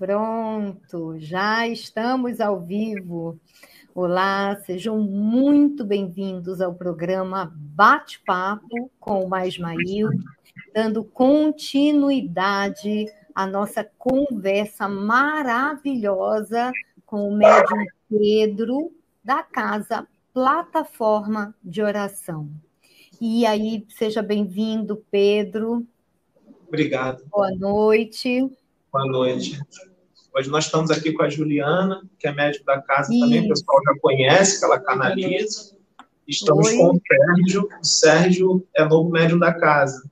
Pronto, já estamos ao vivo. Olá, sejam muito bem-vindos ao programa Bate-Papo com o Mais Mail, dando continuidade à nossa conversa maravilhosa com o médium Pedro, da casa Plataforma de Oração. E aí, seja bem-vindo, Pedro. Obrigado. Boa noite. Boa noite. Hoje nós estamos aqui com a Juliana, que é médico da casa Isso. também, o pessoal já conhece, que ela canaliza. Estamos Oi. com o Sérgio. O Sérgio é novo médium da casa.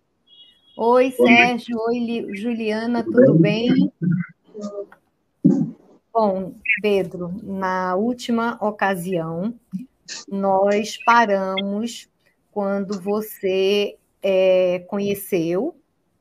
Oi, Sérgio. Oi, Juliana, tudo, tudo bem? bem? Bom, Pedro, na última ocasião, nós paramos quando você é, conheceu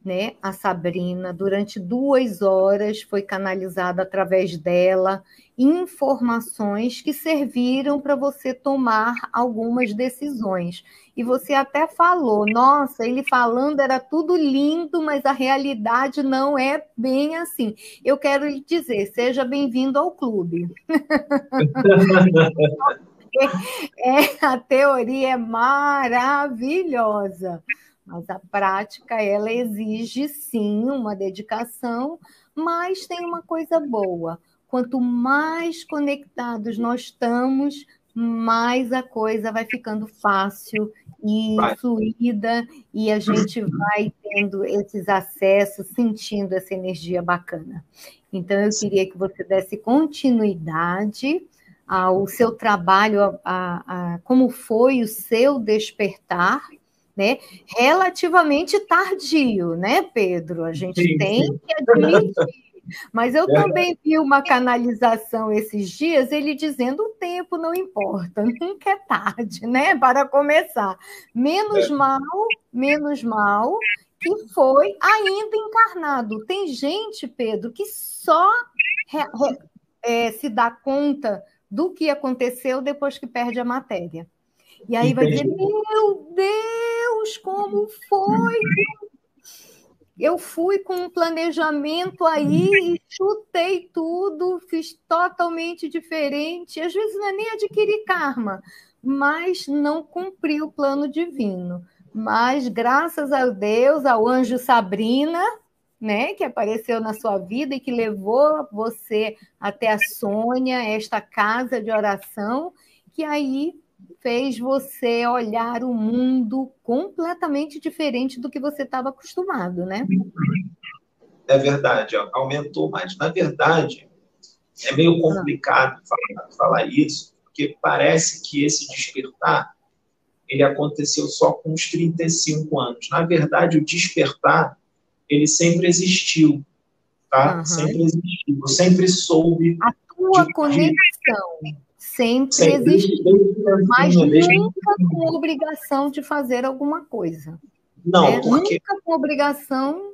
né, a Sabrina, durante duas horas foi canalizada através dela informações que serviram para você tomar algumas decisões. E você até falou, nossa, ele falando era tudo lindo, mas a realidade não é bem assim. Eu quero lhe dizer, seja bem-vindo ao clube. é, a teoria é maravilhosa. Mas a prática, ela exige sim uma dedicação, mas tem uma coisa boa. Quanto mais conectados nós estamos, mais a coisa vai ficando fácil e vai. fluida, e a gente vai tendo esses acessos, sentindo essa energia bacana. Então, eu queria que você desse continuidade ao seu trabalho, a, a, a como foi o seu despertar né? Relativamente tardio, né, Pedro? A gente sim, tem sim. que admitir. Mas eu é. também vi uma canalização esses dias, ele dizendo o tempo não importa, nunca é tarde, né? Para começar. Menos é. mal, menos mal que foi ainda encarnado. Tem gente, Pedro, que só é, se dá conta do que aconteceu depois que perde a matéria. E aí vai dizer: Meu Deus, como foi? Eu fui com um planejamento aí, chutei tudo, fiz totalmente diferente. Às vezes não é nem adquirir karma, mas não cumpri o plano divino. Mas graças a Deus, ao anjo Sabrina, né, que apareceu na sua vida e que levou você até a Sônia, esta casa de oração, que aí fez você olhar o mundo completamente diferente do que você estava acostumado, né? É verdade, aumentou mais. Na verdade, é meio complicado falar, falar isso, porque parece que esse despertar ele aconteceu só com os 35 anos. Na verdade, o despertar ele sempre existiu, tá? Uhum. Sempre existiu. Eu sempre soube. A tua de, conexão sempre, sempre existiu, mas nunca com obrigação de fazer alguma coisa. Não, né? porque... Nunca com obrigação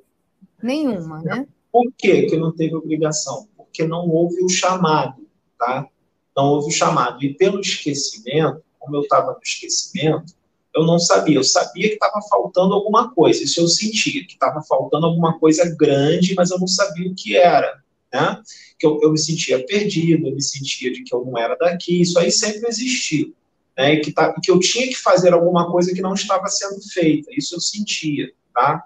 nenhuma, né? Por que, que não teve obrigação? Porque não houve o chamado, tá? Não houve o chamado. E pelo esquecimento, como eu estava no esquecimento, eu não sabia. Eu sabia que estava faltando alguma coisa. Isso eu sentia, que estava faltando alguma coisa grande, mas eu não sabia o que era né? Que eu, eu me sentia perdido, eu me sentia de que eu não era daqui, isso aí sempre existiu, né? Que, tá, que eu tinha que fazer alguma coisa que não estava sendo feita, isso eu sentia, tá?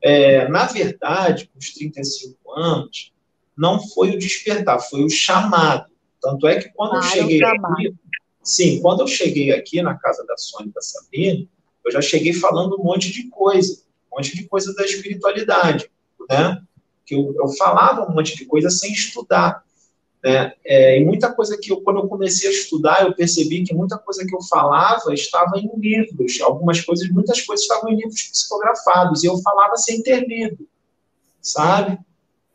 É, na verdade, com os 35 anos, não foi o despertar, foi o chamado. Tanto é que quando ah, eu cheguei aqui, sim, quando eu cheguei aqui na casa da Sônia e da Sabine, eu já cheguei falando um monte de coisa, um monte de coisa da espiritualidade, né? Que eu, eu falava um monte de coisa sem estudar. Né? É, e muita coisa que eu, quando eu comecei a estudar, eu percebi que muita coisa que eu falava estava em livros, algumas coisas, muitas coisas estavam em livros psicografados, e eu falava sem ter lido, sabe?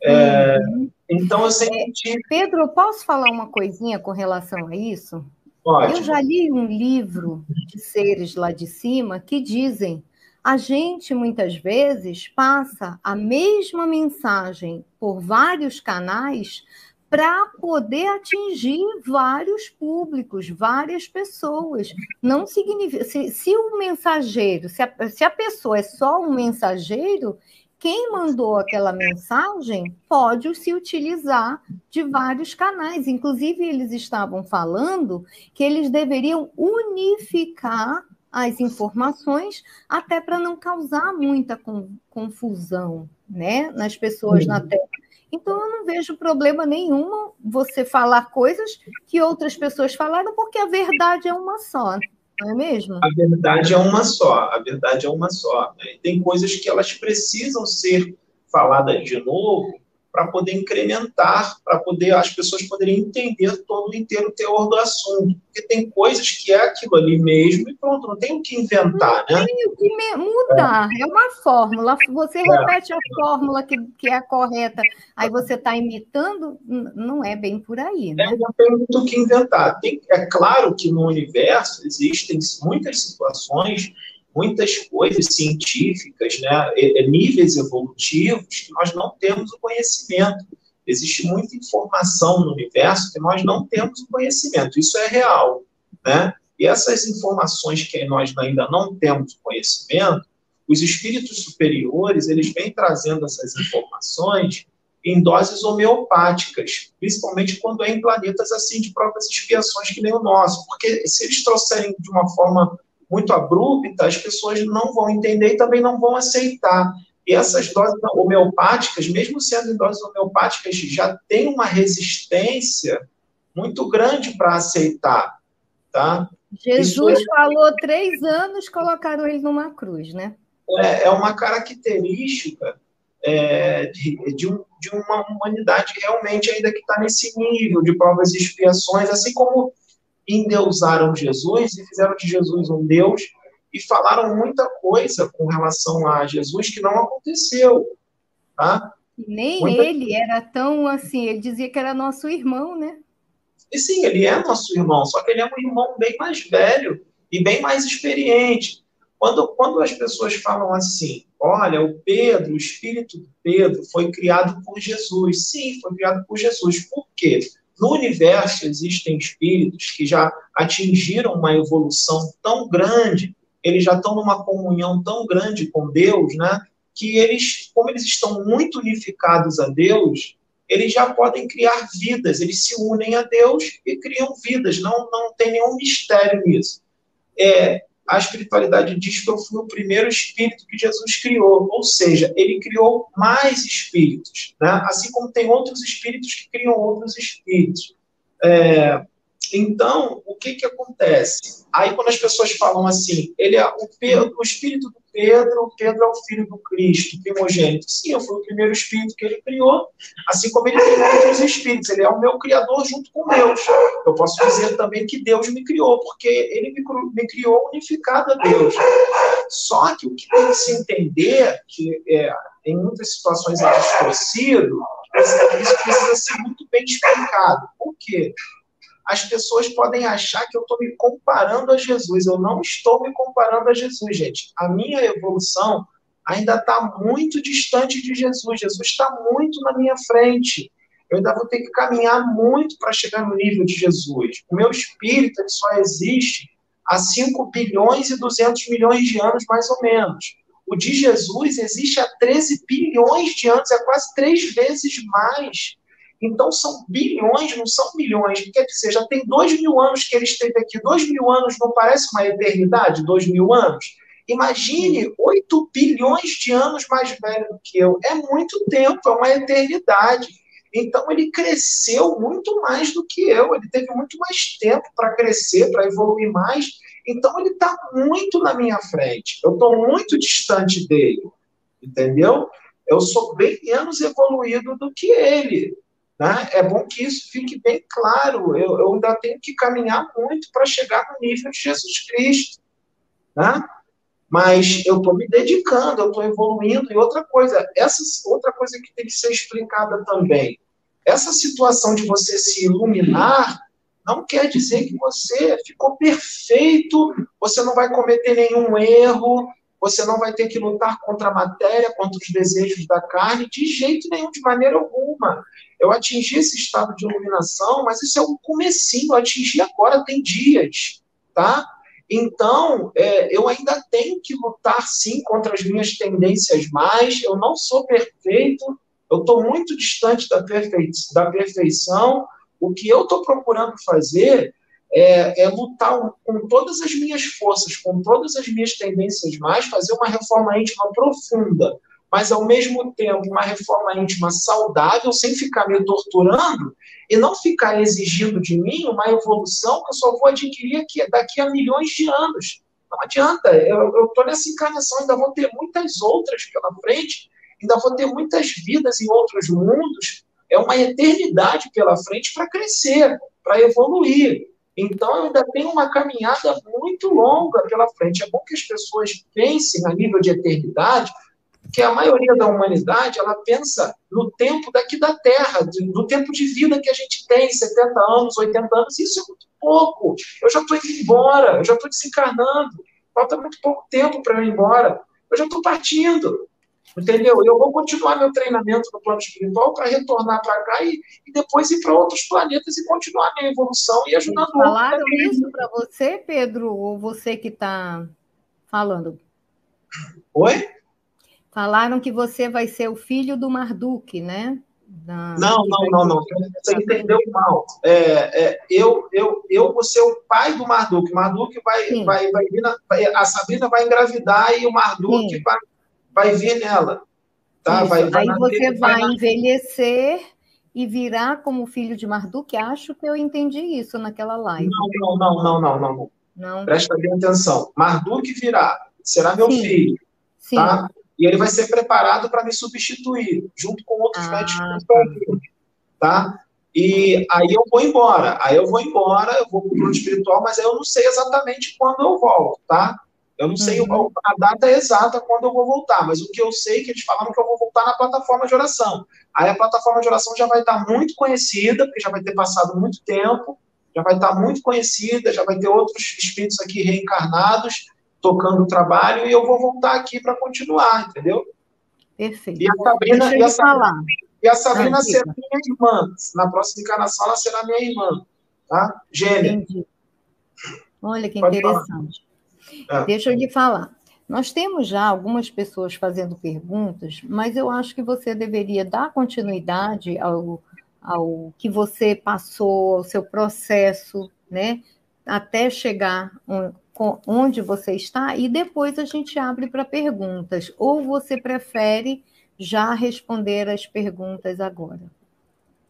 É, uhum. Então eu sempre tive... Pedro, posso falar uma coisinha com relação a isso? Pode. Eu já li um livro de seres lá de cima que dizem a gente muitas vezes passa a mesma mensagem por vários canais para poder atingir vários públicos, várias pessoas. Não significa. Se, se o mensageiro, se a, se a pessoa é só um mensageiro, quem mandou aquela mensagem pode se utilizar de vários canais. Inclusive, eles estavam falando que eles deveriam unificar as informações até para não causar muita confusão né, nas pessoas na Terra. Então, eu não vejo problema nenhum você falar coisas que outras pessoas falaram, porque a verdade é uma só, não é mesmo? A verdade é uma só, a verdade é uma só. Né? Tem coisas que elas precisam ser faladas de novo, para poder incrementar, para poder as pessoas poderem entender todo o inteiro teor do assunto. Porque tem coisas que é aquilo ali mesmo e pronto, não tem o que inventar, não né? Tem o que mudar, é. é. uma fórmula. Você é. repete a fórmula que, que é a correta, aí você está imitando, não é bem por aí, né? É, não tem muito o que inventar. Tem, é claro que no universo existem muitas situações muitas coisas científicas, né, níveis evolutivos que nós não temos o conhecimento. Existe muita informação no universo que nós não temos o conhecimento. Isso é real, né? E essas informações que nós ainda não temos conhecimento, os espíritos superiores, eles vêm trazendo essas informações em doses homeopáticas, principalmente quando é em planetas assim de próprias expiações que nem o nosso, porque se eles trouxerem de uma forma muito abrupta, as pessoas não vão entender e também não vão aceitar. E essas doses homeopáticas, mesmo sendo doses homeopáticas, já tem uma resistência muito grande para aceitar, tá? Jesus Isso... falou três anos, colocaram ele numa cruz, né? É, é uma característica é, de, de, um, de, uma humanidade realmente ainda que está nesse nível de provas e expiações, assim como endeusaram Jesus e fizeram de Jesus um Deus e falaram muita coisa com relação a Jesus que não aconteceu, tá? Nem muita... ele era tão assim, ele dizia que era nosso irmão, né? E sim, ele é nosso irmão, só que ele é um irmão bem mais velho e bem mais experiente. Quando, quando as pessoas falam assim, olha, o Pedro, o espírito do Pedro foi criado por Jesus. Sim, foi criado por Jesus. Por quê? No universo existem espíritos que já atingiram uma evolução tão grande, eles já estão numa comunhão tão grande com Deus, né? Que eles, como eles estão muito unificados a Deus, eles já podem criar vidas, eles se unem a Deus e criam vidas, não, não tem nenhum mistério nisso. É, a espiritualidade diz que eu fui o primeiro espírito que Jesus criou, ou seja, ele criou mais espíritos, né? assim como tem outros espíritos que criam outros espíritos. É, então, o que que acontece? Aí, quando as pessoas falam assim, ele é o, Pedro, o espírito do Pedro, Pedro é o filho do Cristo, primogênito. Sim, eu fui o primeiro espírito que ele criou, assim como ele tem outros espíritos. Ele é o meu criador junto com Deus. Eu posso dizer também que Deus me criou, porque ele me, criou unificado a Deus. Só que o que tem que se entender, que é, em muitas situações é distorcido, isso precisa ser muito bem explicado. Por quê? As pessoas podem achar que eu estou me comparando a Jesus. Eu não estou me comparando a Jesus, gente. A minha evolução ainda está muito distante de Jesus. Jesus está muito na minha frente. Eu ainda vou ter que caminhar muito para chegar no nível de Jesus. O meu espírito só existe há 5 bilhões e 200 milhões de anos, mais ou menos. O de Jesus existe há 13 bilhões de anos, é quase três vezes mais. Então são bilhões, não são milhões. Quer dizer, já tem dois mil anos que ele esteve aqui. Dois mil anos não parece uma eternidade? Dois mil anos? Imagine oito bilhões de anos mais velho do que eu. É muito tempo, é uma eternidade. Então ele cresceu muito mais do que eu. Ele teve muito mais tempo para crescer, para evoluir mais. Então ele está muito na minha frente. Eu estou muito distante dele. Entendeu? Eu sou bem menos evoluído do que ele. Né? É bom que isso fique bem claro. Eu, eu ainda tenho que caminhar muito para chegar no nível de Jesus Cristo. Né? Mas eu estou me dedicando, eu estou evoluindo. E outra coisa, essa outra coisa que tem que ser explicada também. Essa situação de você se iluminar não quer dizer que você ficou perfeito, você não vai cometer nenhum erro, você não vai ter que lutar contra a matéria, contra os desejos da carne, de jeito nenhum, de maneira alguma. Eu atingi esse estado de iluminação, mas isso é um comecinho, eu atingi agora, tem dias, tá? Então, é, eu ainda tenho que lutar, sim, contra as minhas tendências mais. Eu não sou perfeito, eu estou muito distante da, perfei da perfeição. O que eu estou procurando fazer é, é, lutar com todas as minhas forças, com todas as minhas tendências mais, fazer uma reforma íntima profunda, mas ao mesmo tempo uma reforma íntima saudável, sem ficar me torturando e não ficar exigindo de mim uma evolução que eu só vou adquirir aqui, daqui a milhões de anos. Não adianta, eu estou nessa encarnação, ainda vou ter muitas outras pela frente, ainda vou ter muitas vidas em outros mundos, é uma eternidade pela frente para crescer, para evoluir. Então, ainda tenho uma caminhada muito longa pela frente. É bom que as pessoas pensem a nível de eternidade, que a maioria da humanidade ela pensa no tempo daqui da Terra, no tempo de vida que a gente tem, 70 anos, 80 anos, isso é muito pouco. Eu já estou indo embora, eu já estou desencarnando, falta muito pouco tempo para eu ir embora, eu já estou partindo. Entendeu? Eu vou continuar meu treinamento no plano espiritual para retornar para cá e, e, depois ir para outros planetas e continuar minha evolução e ajudando Eles Falaram isso para você, Pedro, ou você que está falando? Oi? Falaram que você vai ser o filho do Marduk, né? Da... Não, não, não, não. Você entendeu mal. É, é, eu, eu, eu vou ser o pai do Marduk. Marduk vai, vai, vai vir na, a Sabrina vai engravidar e o Marduk vai, vai vir nela. Tá? Vai, vai Aí você vai, vai envelhecer e virar como filho de Marduk. Acho que eu entendi isso naquela live. Não, não, não, não, não, não. não. Presta bem atenção. Marduk virá, será meu Sim. filho. Sim. Tá? e ele vai ser preparado para me substituir, junto com outros ah, médicos tá? E aí eu vou embora, aí eu vou embora, eu vou para o plano espiritual, mas aí eu não sei exatamente quando eu volto, tá? Eu não sei uhum. a data exata quando eu vou voltar, mas o que eu sei é que eles falaram que eu vou voltar na plataforma de oração. Aí a plataforma de oração já vai estar muito conhecida, porque já vai ter passado muito tempo, já vai estar muito conhecida, já vai ter outros espíritos aqui reencarnados, tocando o trabalho e eu vou voltar aqui para continuar, entendeu? Perfeito. E a Sabrina, e a Sabrina, e a Sabrina será minha irmã. Na próxima encarnação ela será minha irmã, tá? Gêmea. Entendi. Olha que Pode interessante. É. Deixa eu lhe falar. Nós temos já algumas pessoas fazendo perguntas, mas eu acho que você deveria dar continuidade ao, ao que você passou, ao seu processo, né? Até chegar onde você está e depois a gente abre para perguntas. Ou você prefere já responder as perguntas agora?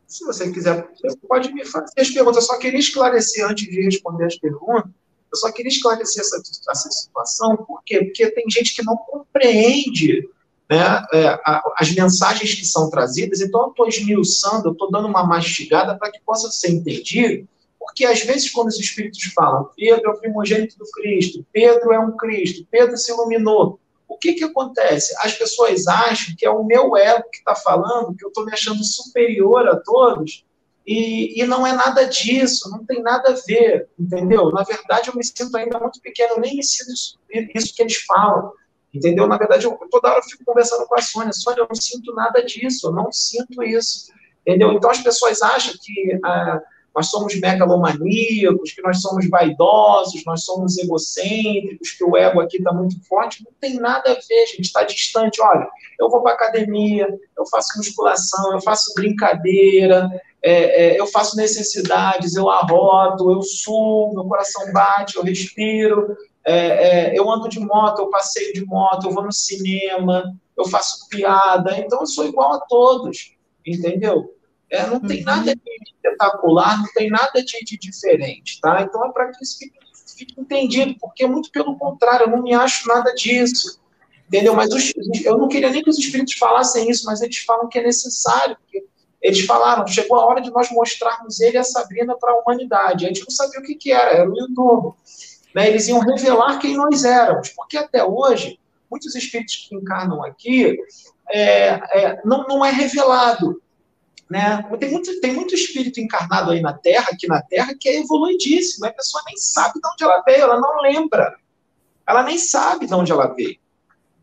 Se você quiser, você pode me fazer as perguntas. Eu só queria esclarecer antes de responder as perguntas. Eu só queria esclarecer essa, essa situação, por quê? Porque tem gente que não compreende né, é, as mensagens que são trazidas, então eu estou esmiuçando, eu estou dando uma mastigada para que possa ser entendido porque às vezes, quando os espíritos falam, Pedro é o primogênito do Cristo, Pedro é um Cristo, Pedro se iluminou, o que, que acontece? As pessoas acham que é o meu ego que está falando, que eu estou me achando superior a todos, e, e, não é nada disso, não tem nada a ver, entendeu? Na verdade, eu me sinto ainda muito pequeno, eu nem sinto isso, isso que eles falam, entendeu? Na verdade, eu, toda hora eu fico conversando com a Sônia, Sônia, eu não sinto nada disso, eu não sinto isso, entendeu? Então as pessoas acham que. Ah, nós somos megalomaníacos, que nós somos vaidosos, nós somos egocêntricos, que o ego aqui está muito forte. Não tem nada a ver, gente, está distante. Olha, eu vou para academia, eu faço musculação, eu faço brincadeira, é, é, eu faço necessidades, eu arroto, eu suo, meu coração bate, eu respiro, é, é eu ando de moto, eu passeio de moto, eu vou no cinema, eu faço piada, então eu sou igual a todos, entendeu? É, não tem uhum. nada de espetacular, não tem nada de, de diferente, tá? Então é para que isso fique, fique, entendido, porque muito pelo contrário, eu não me acho nada disso, entendeu? Mas os, eu não queria nem que os espíritos falassem isso, mas eles falam que é necessário, porque eles falaram, chegou a hora de nós mostrarmos ele e a Sabrina para a humanidade. A gente não sabia o que, que era, era o YouTube. Né? Eles iam revelar quem nós éramos, porque até hoje, muitos espíritos que encarnam aqui, é, é, não, não é revelado. Né? Tem, muito, tem muito espírito encarnado aí na Terra, aqui na Terra, que é evoluidíssimo. A pessoa nem sabe de onde ela veio, ela não lembra. Ela nem sabe de onde ela veio.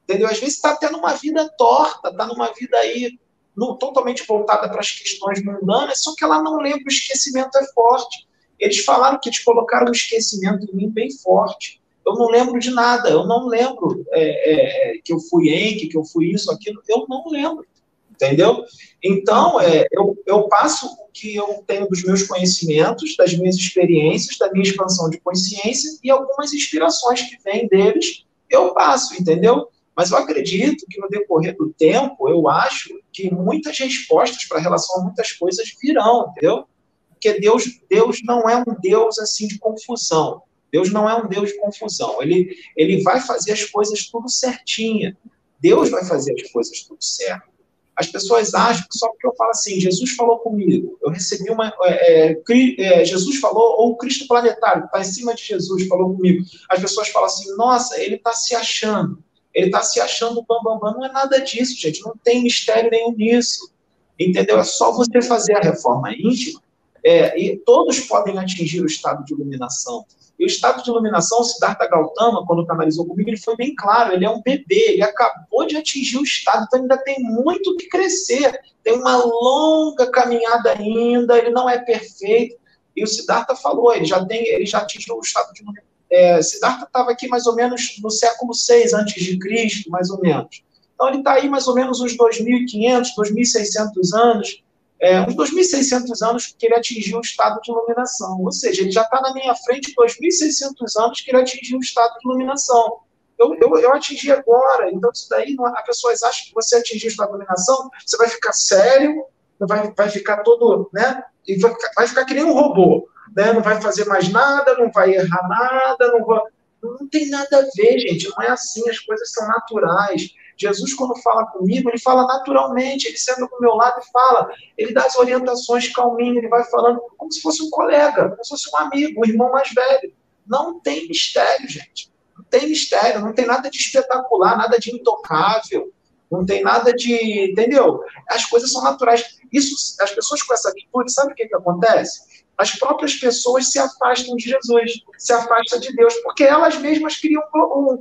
Entendeu? Às vezes está tendo uma vida torta, está numa vida aí no, totalmente voltada para as questões mundanas, só que ela não lembra, o esquecimento é forte. Eles falaram que eles colocaram o esquecimento em mim bem forte. Eu não lembro de nada, eu não lembro é, é, que eu fui em, que eu fui isso, aquilo, eu não lembro, entendeu? Então, é, eu, eu passo o que eu tenho dos meus conhecimentos, das minhas experiências, da minha expansão de consciência e algumas inspirações que vêm deles, eu passo, entendeu? Mas eu acredito que no decorrer do tempo, eu acho que muitas respostas para relação a muitas coisas virão, entendeu? Porque Deus, Deus não é um Deus assim de confusão. Deus não é um Deus de confusão. Ele, ele vai fazer as coisas tudo certinha. Deus vai fazer as coisas tudo certo. As pessoas acham que só porque eu falo assim, Jesus falou comigo, eu recebi uma. É, é, é Jesus falou, ou o Cristo planetário, que está em cima de Jesus, falou comigo. As pessoas falam assim, nossa, ele está se achando. Ele está se achando bambambam. Bam, bam. Não é nada disso, gente. Não tem mistério nenhum nisso. Entendeu? É só você fazer a reforma íntima é, e todos podem atingir o estado de iluminação. E o estado de iluminação, o Siddhartha Gautama, quando canalizou comigo, ele foi bem claro, ele é um bebê, ele acabou de atingir o estado, então ainda tem muito que crescer, tem uma longa caminhada ainda, ele não é perfeito. E o Siddhartha falou, ele já tem, ele já atingiu o estado de iluminação. É, Siddhartha estava aqui mais ou menos no século 6 antes de Cristo, mais ou menos. Então ele está aí mais ou menos uns 2.500, 2.600 anos é, uns 2.600 anos que ele atingiu o estado de iluminação. Ou seja, ele já está na minha frente 2.600 anos que ele atingiu o estado de iluminação. Eu, eu, eu atingi agora, então isso daí, não, as pessoas acham que você atingiu o estado de iluminação, você vai ficar sério, vai, vai ficar todo, né, e vai, vai ficar que nem um robô, né, não vai fazer mais nada, não vai errar nada, não vai... Não tem nada a ver, gente, não é assim, as coisas são naturais. Jesus, quando fala comigo, ele fala naturalmente, ele senta do meu lado e fala, ele dá as orientações calminho, ele vai falando como se fosse um colega, como se fosse um amigo, um irmão mais velho. Não tem mistério, gente. Não tem mistério, não tem nada de espetacular, nada de intocável, não tem nada de. Entendeu? As coisas são naturais. Isso, as pessoas com essa atitude, sabe o que, que acontece? As próprias pessoas se afastam de Jesus, se afastam de Deus, porque elas mesmas criam um,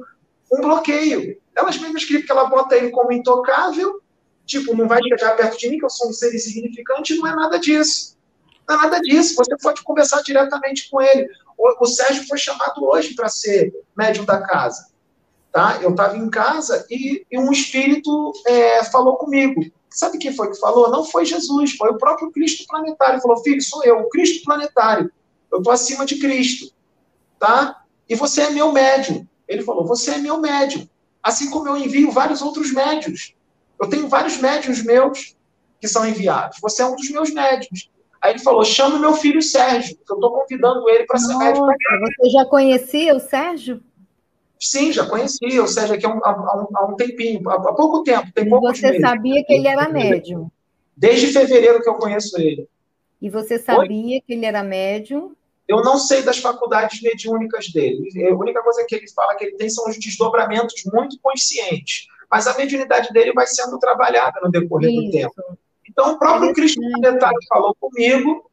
um bloqueio. Elas mesmas criam que ela bota ele como intocável, tipo, não vai chegar perto de mim, que eu sou um ser insignificante, não é nada disso. Não é nada disso. Você pode conversar diretamente com ele. O, o Sérgio foi chamado hoje para ser médium da casa. Tá? Eu estava em casa e, e um espírito é, falou comigo. Sabe quem foi que falou? Não foi Jesus, foi o próprio Cristo planetário. Falou, filho, sou eu, o Cristo planetário. Eu estou acima de Cristo. Tá? E você é meu médium. Ele falou: Você é meu médium. Assim como eu envio vários outros médios. Eu tenho vários médios meus que são enviados. Você é um dos meus médios. Aí ele falou: Chama meu filho Sérgio, que eu estou convidando ele para ser médico. Você já conhecia o Sérgio? Sim, já conhecia o Sérgio aqui há um, há há um tempinho, há, pouco tempo. Tem poucos você meses. sabia que ele era médium? Desde fevereiro que eu conheço ele. E você sabia Oi? que ele era médium? Eu não sei das faculdades mediúnicas dele. A única coisa que ele fala que ele tem são os desdobramentos muito conscientes. Mas a mediunidade dele vai sendo trabalhada no decorrer Isso. do tempo. Então, o próprio Cristo Planetário falou comigo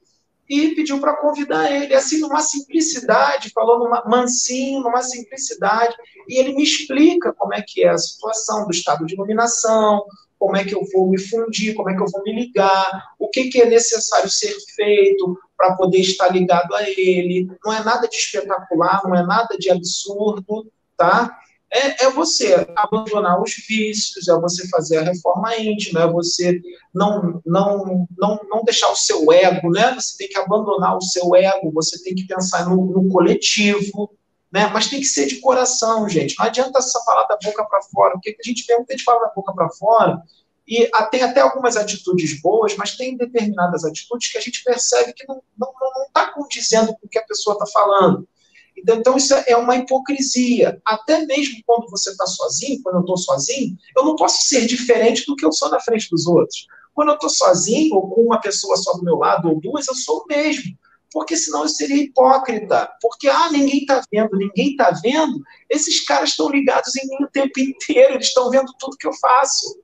e pediu para convidar ele, assim, numa simplicidade, falou numa, mansinho, numa simplicidade, e ele me explica como é que é a situação do estado de iluminação, como é que eu vou me fundir, como é que eu vou me ligar, o que, que é necessário ser feito para poder estar ligado a ele. Não é nada de espetacular, não é nada de absurdo, tá? É, é, você abandonar os vícios, é você fazer a reforma íntima, é você não, não, não, não deixar o seu ego, né? Você tem que abandonar o seu ego, você tem que pensar no, no coletivo, né? Mas tem que ser de coração, gente. Não adianta só falar da boca para fora, porque a gente pergunta, a gente fala da boca para fora, e tem até algumas atitudes boas, mas tem determinadas atitudes que a gente percebe que não está não, não, tá condizendo com o que a pessoa está falando. Então, então, isso é uma hipocrisia. Até mesmo quando você está sozinho, quando eu estou sozinho, eu não posso ser diferente do que eu sou na frente dos outros. Quando eu estou sozinho, ou com uma pessoa só do meu lado, ou duas, eu sou o mesmo porque senão eu seria hipócrita. Porque, ah, ninguém está vendo, ninguém está vendo. Esses caras estão ligados em mim o tempo inteiro, eles estão vendo tudo que eu faço.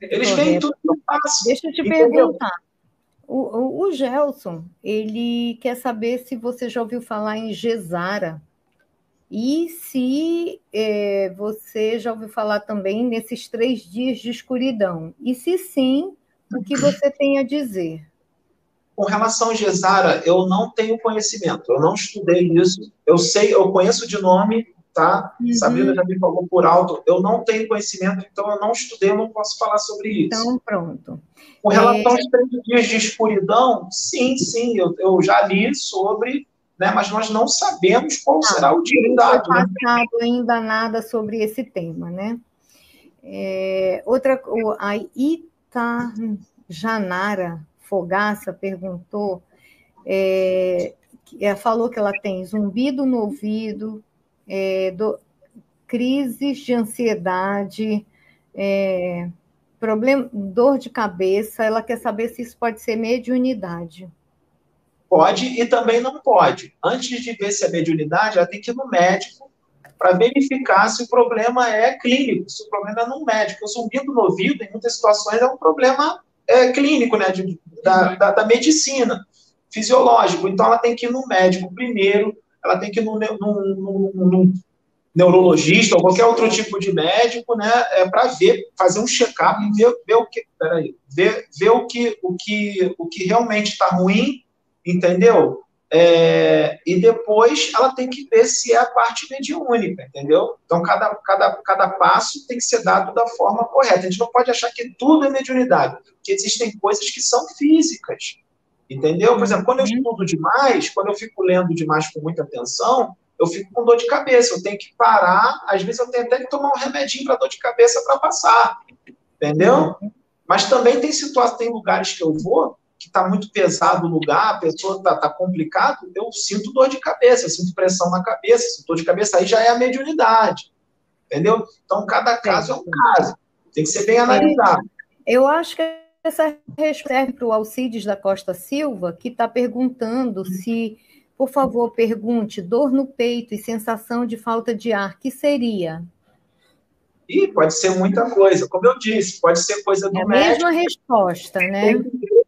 Eles veem tudo que eu faço. Deixa eu te entendeu? perguntar. O, o, Gelson, ele quer saber se você já ouviu falar em Gesara. E se é, você já ouviu falar também nesses três dias de escuridão. E se sim, o que você tem a dizer? Com relação a Gesara, eu não tenho conhecimento, eu não estudei isso. Eu sei, eu conheço de nome, tá? Uhum. Sabrina já me falou por alto, eu não tenho conhecimento, então eu não estudei, eu não posso falar sobre isso. Então, pronto. Com relação é... aos três dias de escuridão, sim, sim, eu, eu já li sobre, né, mas nós não sabemos qual ah, será o dia dado. Não né? passado ainda nada sobre esse tema, né? É, outra, a Itajanara Fogaça perguntou, é, falou que ela tem zumbido no ouvido, é, do, crises de ansiedade, é, problema, dor de cabeça. Ela quer saber se isso pode ser mediunidade. Pode e também não pode. Antes de ver se é mediunidade, ela tem que ir no médico para verificar se o problema é clínico, se o problema é no médico. O zumbido no ouvido, em muitas situações, é um problema é, clínico, né, de, da, da, da, medicina, fisiológico. Então, ela tem que ir no médico primeiro, ela tem que ir no, no, no, no neurologista ou qualquer outro tipo de médico, né, é, para ver, fazer um check-up e ver, ver o que, peraí, ver, ver o que, o que, o que realmente está ruim, entendeu? É, e depois ela tem que ver se é a parte mediúnica, entendeu? Então, cada, cada, cada passo tem que ser dado da forma correta. A gente não pode achar que tudo é mediunidade, porque existem coisas que são físicas, entendeu? Por exemplo, quando eu uhum. estudo demais, quando eu fico lendo demais com muita atenção, eu fico com dor de cabeça, eu tenho que parar, às vezes eu tenho até que tomar um remedinho para dor de cabeça para passar, entendeu? Mas também tem situações, tem lugares que eu vou que está muito pesado o lugar, a pessoa está tá complicado, eu sinto dor de cabeça, eu sinto pressão na cabeça, sinto dor de cabeça, aí já é a mediunidade. Entendeu? Então, cada caso é um caso. Tem que ser bem analisado. Eu acho que essa serve para o Alcides da Costa Silva, que está perguntando se, por favor, pergunte dor no peito e sensação de falta de ar, que seria? E pode ser muita coisa, como eu disse, pode ser coisa do é a médico. mesma resposta, né?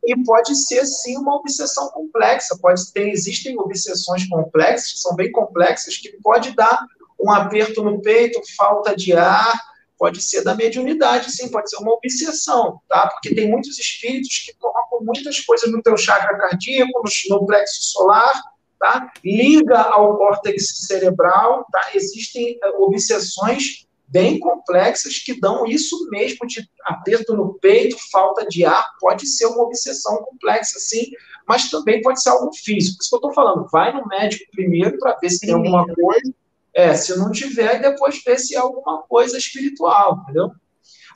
E pode ser sim uma obsessão complexa. Pode ter, existem obsessões complexas, que são bem complexas, que pode dar um aperto no peito, falta de ar, pode ser da mediunidade, sim, pode ser uma obsessão, tá? Porque tem muitos espíritos que colocam muitas coisas no teu chakra cardíaco, no, plexo solar, tá? Liga ao córtex cerebral, tá? Existem eh, obsessões bem complexas que dão isso mesmo de aperto no peito, falta de ar, pode ser uma obsessão complexa, sim, mas também pode ser algo físico. Isso que eu estou falando, vai no médico primeiro para ver se tem alguma coisa, é, se não tiver, depois ver se é alguma coisa espiritual, entendeu?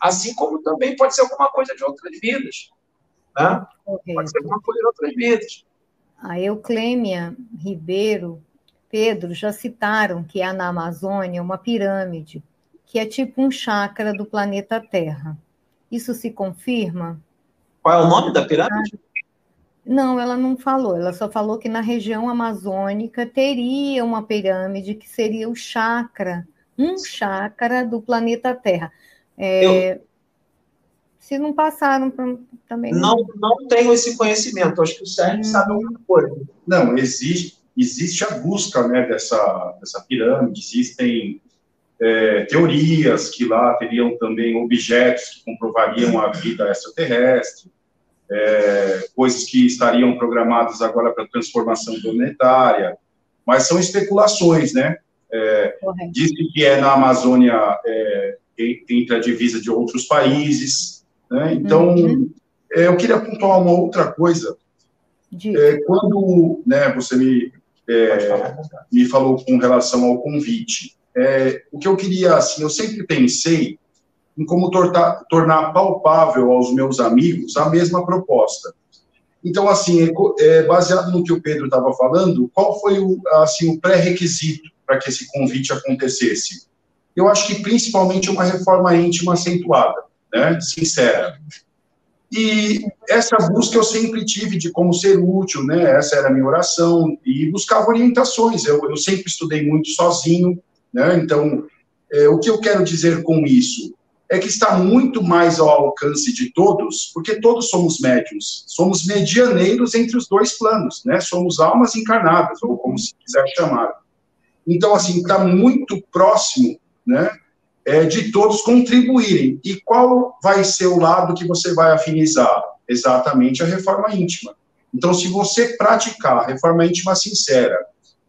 Assim como também pode ser alguma coisa de outras vidas, né? Pode ser alguma coisa de outras vidas. A Euclêmia Ribeiro, Pedro, já citaram que há na Amazônia uma pirâmide que é tipo um chakra do planeta Terra. Isso se confirma? Qual é o nome da pirâmide? Não, ela não falou. Ela só falou que na região amazônica teria uma pirâmide que seria o chakra, um chakra do planeta Terra. É, Eu... Se não passaram pra, também. Não, não tenho esse conhecimento. Acho que o Sérgio hum. sabe alguma coisa. Não, existe, existe a busca né, dessa, dessa pirâmide, existem é, teorias que lá teriam também objetos que comprovariam a vida extraterrestre, é, coisas que estariam programadas agora para transformação planetária, mas são especulações, né? É, diz que é na Amazônia é, entre a divisa de outros países, né? Então, uhum. é, eu queria pontuar uma outra coisa. É, quando né, você me, é, me falou com relação ao convite, é, o que eu queria, assim, eu sempre pensei em como tornar palpável aos meus amigos a mesma proposta. Então, assim, é, é baseado no que o Pedro estava falando, qual foi o, assim, o pré-requisito para que esse convite acontecesse? Eu acho que principalmente uma reforma íntima acentuada, né, sincera. E essa busca eu sempre tive de como ser útil, né? Essa era a minha oração e buscava orientações. Eu, eu sempre estudei muito sozinho, né? Então, é, o que eu quero dizer com isso é que está muito mais ao alcance de todos, porque todos somos médios, somos medianeiros entre os dois planos, né? Somos almas encarnadas, ou como se quiser chamar. Então, assim, está muito próximo, né? É, de todos contribuírem. E qual vai ser o lado que você vai afinizar? Exatamente a reforma íntima. Então, se você praticar a reforma íntima sincera,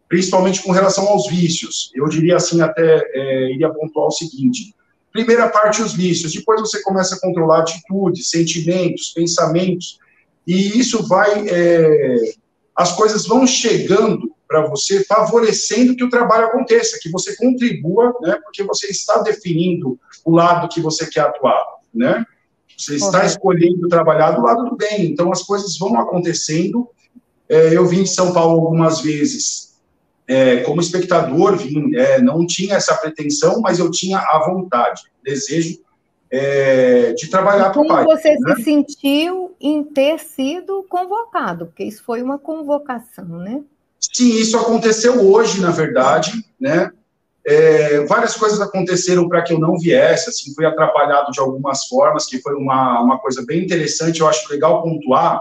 principalmente com relação aos vícios. Eu diria assim, até é, iria pontuar o seguinte: primeira parte, os vícios, depois você começa a controlar atitudes, sentimentos, pensamentos, e isso vai. É, as coisas vão chegando para você, favorecendo que o trabalho aconteça, que você contribua, né, porque você está definindo o lado que você quer atuar, né? Você está escolhendo trabalhar do lado do bem, então as coisas vão acontecendo. É, eu vim de São Paulo algumas vezes é, como espectador, vim, é, não tinha essa pretensão, mas eu tinha a vontade, desejo é, de trabalhar com o pai. Como você né? se sentiu em ter sido convocado? Porque isso foi uma convocação, né? Sim, isso aconteceu hoje, na verdade, né? É, várias coisas aconteceram para que eu não viesse, assim, fui atrapalhado de algumas formas, que foi uma, uma coisa bem interessante, eu acho legal pontuar,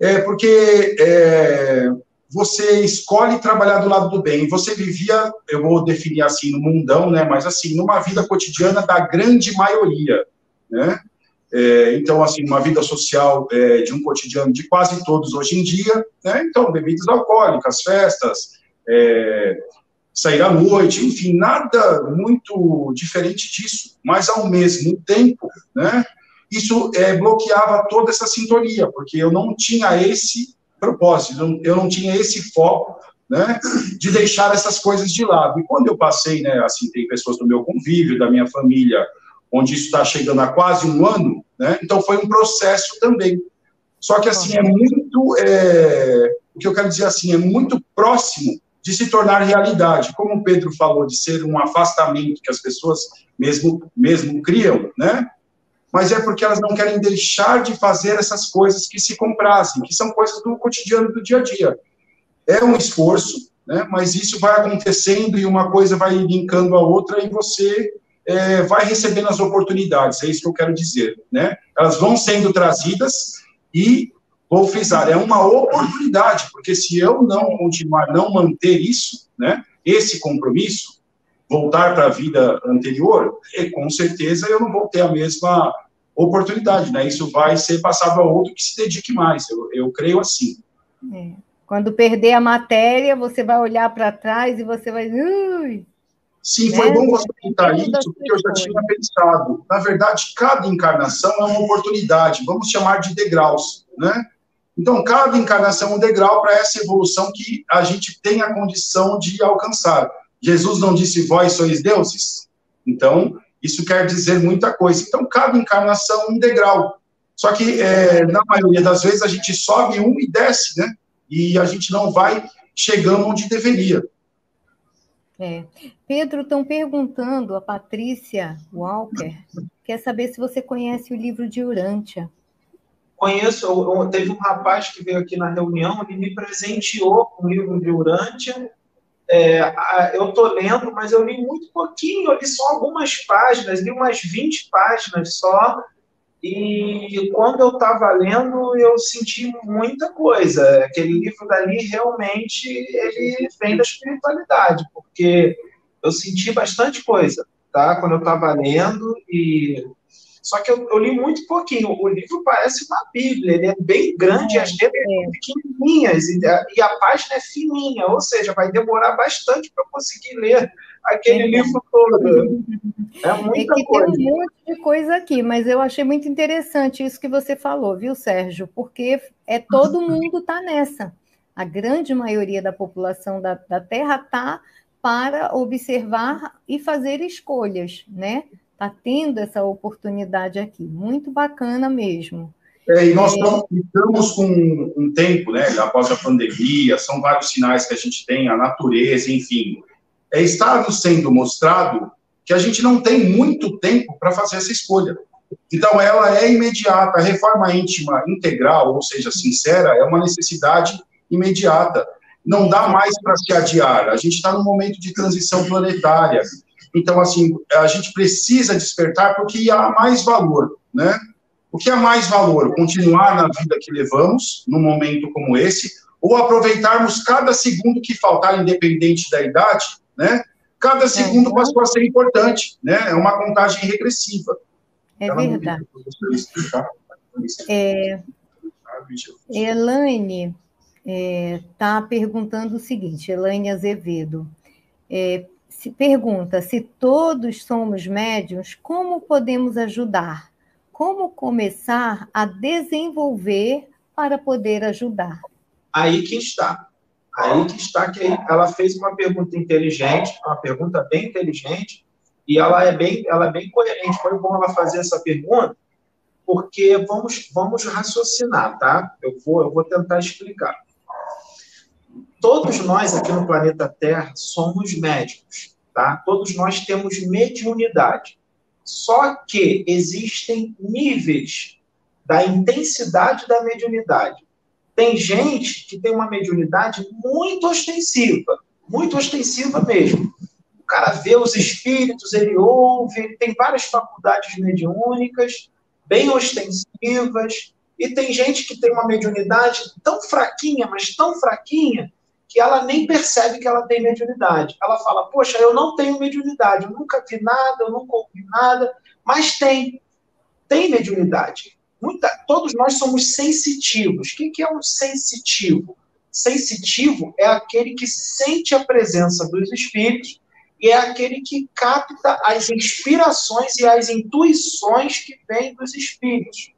é, porque é, você escolhe trabalhar do lado do bem, você vivia, eu vou definir assim, no mundão, né, mas assim, numa vida cotidiana da grande maioria, né, é, então, assim, uma vida social é, de um cotidiano de quase todos hoje em dia, né? Então, bebidas alcoólicas, festas, é, sair à noite, enfim, nada muito diferente disso. Mas, ao mesmo tempo, né, isso é, bloqueava toda essa sintonia, porque eu não tinha esse propósito, eu não tinha esse foco né, de deixar essas coisas de lado. E quando eu passei, né, assim, tem pessoas do meu convívio, da minha família, onde isso está chegando a quase um ano, né, então foi um processo também. Só que, assim, é muito, é, o que eu quero dizer, assim, é muito próximo de se tornar realidade. Como o Pedro falou, de ser um afastamento que as pessoas mesmo, mesmo criam, né? Mas é porque elas não querem deixar de fazer essas coisas que se comprazem, que são coisas do cotidiano, do dia a dia. É um esforço, né? Mas isso vai acontecendo e uma coisa vai linkando a outra e você é, vai recebendo as oportunidades. É isso que eu quero dizer, né? Elas vão sendo trazidas e vou frisar, é uma oportunidade, porque se eu não continuar, não manter isso, né, esse compromisso, voltar para a vida anterior, e, com certeza eu não vou ter a mesma oportunidade, né? Isso vai ser passado a outro que se dedique mais. Eu, eu creio assim. É. Quando perder a matéria, você vai olhar para trás e você vai. Ui! Sim, né? foi bom você comentar isso, porque eu já tinha pensado. Na verdade, cada encarnação é uma oportunidade, vamos chamar de degraus, né? Então, cada encarnação é um degrau para essa evolução que a gente tem a condição de alcançar. Jesus não disse, vós sois deuses? Então, isso quer dizer muita coisa. Então, cada encarnação é um degrau. Só que, é, na maioria das vezes, a gente sobe um e desce, né? E a gente não vai chegando onde deveria. É. Pedro, estão perguntando, a Patrícia Walker, quer saber se você conhece o livro de Urântia conheço, eu, eu, teve um rapaz que veio aqui na reunião, ele me presenteou com um livro de Urântia. É, eu estou lendo, mas eu li muito pouquinho, eu li só algumas páginas, li umas 20 páginas só. E quando eu estava lendo, eu senti muita coisa. Aquele livro dali realmente ele vem da espiritualidade, porque eu senti bastante coisa, tá? Quando eu estava lendo e só que eu, eu, li muito pouquinho. O livro parece uma Bíblia, ele é bem grande, as letras são é. pequenininhas e a, e a, página é fininha, ou seja, vai demorar bastante para conseguir ler aquele é. livro todo. É muita é coisa. Tem um monte de coisa aqui, mas eu achei muito interessante isso que você falou, viu, Sérgio? Porque é todo mundo está nessa. A grande maioria da população da, da Terra está para observar e fazer escolhas, né? Está tendo essa oportunidade aqui. Muito bacana mesmo. É, e nós é... estamos com um tempo, né, após a pandemia, são vários sinais que a gente tem, a natureza, enfim. É, está sendo mostrado que a gente não tem muito tempo para fazer essa escolha. Então, ela é imediata. A reforma íntima integral, ou seja, sincera, é uma necessidade imediata. Não dá mais para se adiar. A gente está num momento de transição planetária. Então, assim, a gente precisa despertar porque há mais valor, né? O que é mais valor? Continuar na vida que levamos, num momento como esse, ou aproveitarmos cada segundo que faltar, independente da idade, né? Cada segundo é. passou a ser importante, né? É uma contagem regressiva. É verdade. É, Elaine, está é, perguntando o seguinte, Elaine Azevedo. É, se pergunta se todos somos médiums, como podemos ajudar? Como começar a desenvolver para poder ajudar? Aí que está. Aí que está que ela fez uma pergunta inteligente, uma pergunta bem inteligente, e ela é bem, ela é bem coerente. Foi bom ela fazer essa pergunta, porque vamos, vamos raciocinar, tá? Eu vou, eu vou tentar explicar. Todos nós aqui no planeta Terra somos médicos, tá? Todos nós temos mediunidade. Só que existem níveis da intensidade da mediunidade. Tem gente que tem uma mediunidade muito ostensiva, muito ostensiva mesmo. O cara vê os espíritos, ele ouve, tem várias faculdades mediúnicas, bem ostensivas, e tem gente que tem uma mediunidade tão fraquinha, mas tão fraquinha, que ela nem percebe que ela tem mediunidade. Ela fala, poxa, eu não tenho mediunidade, eu nunca vi nada, eu nunca ouvi nada, mas tem. Tem mediunidade. Muita, todos nós somos sensitivos. O que, que é um sensitivo? Sensitivo é aquele que sente a presença dos espíritos e é aquele que capta as inspirações e as intuições que vêm dos espíritos,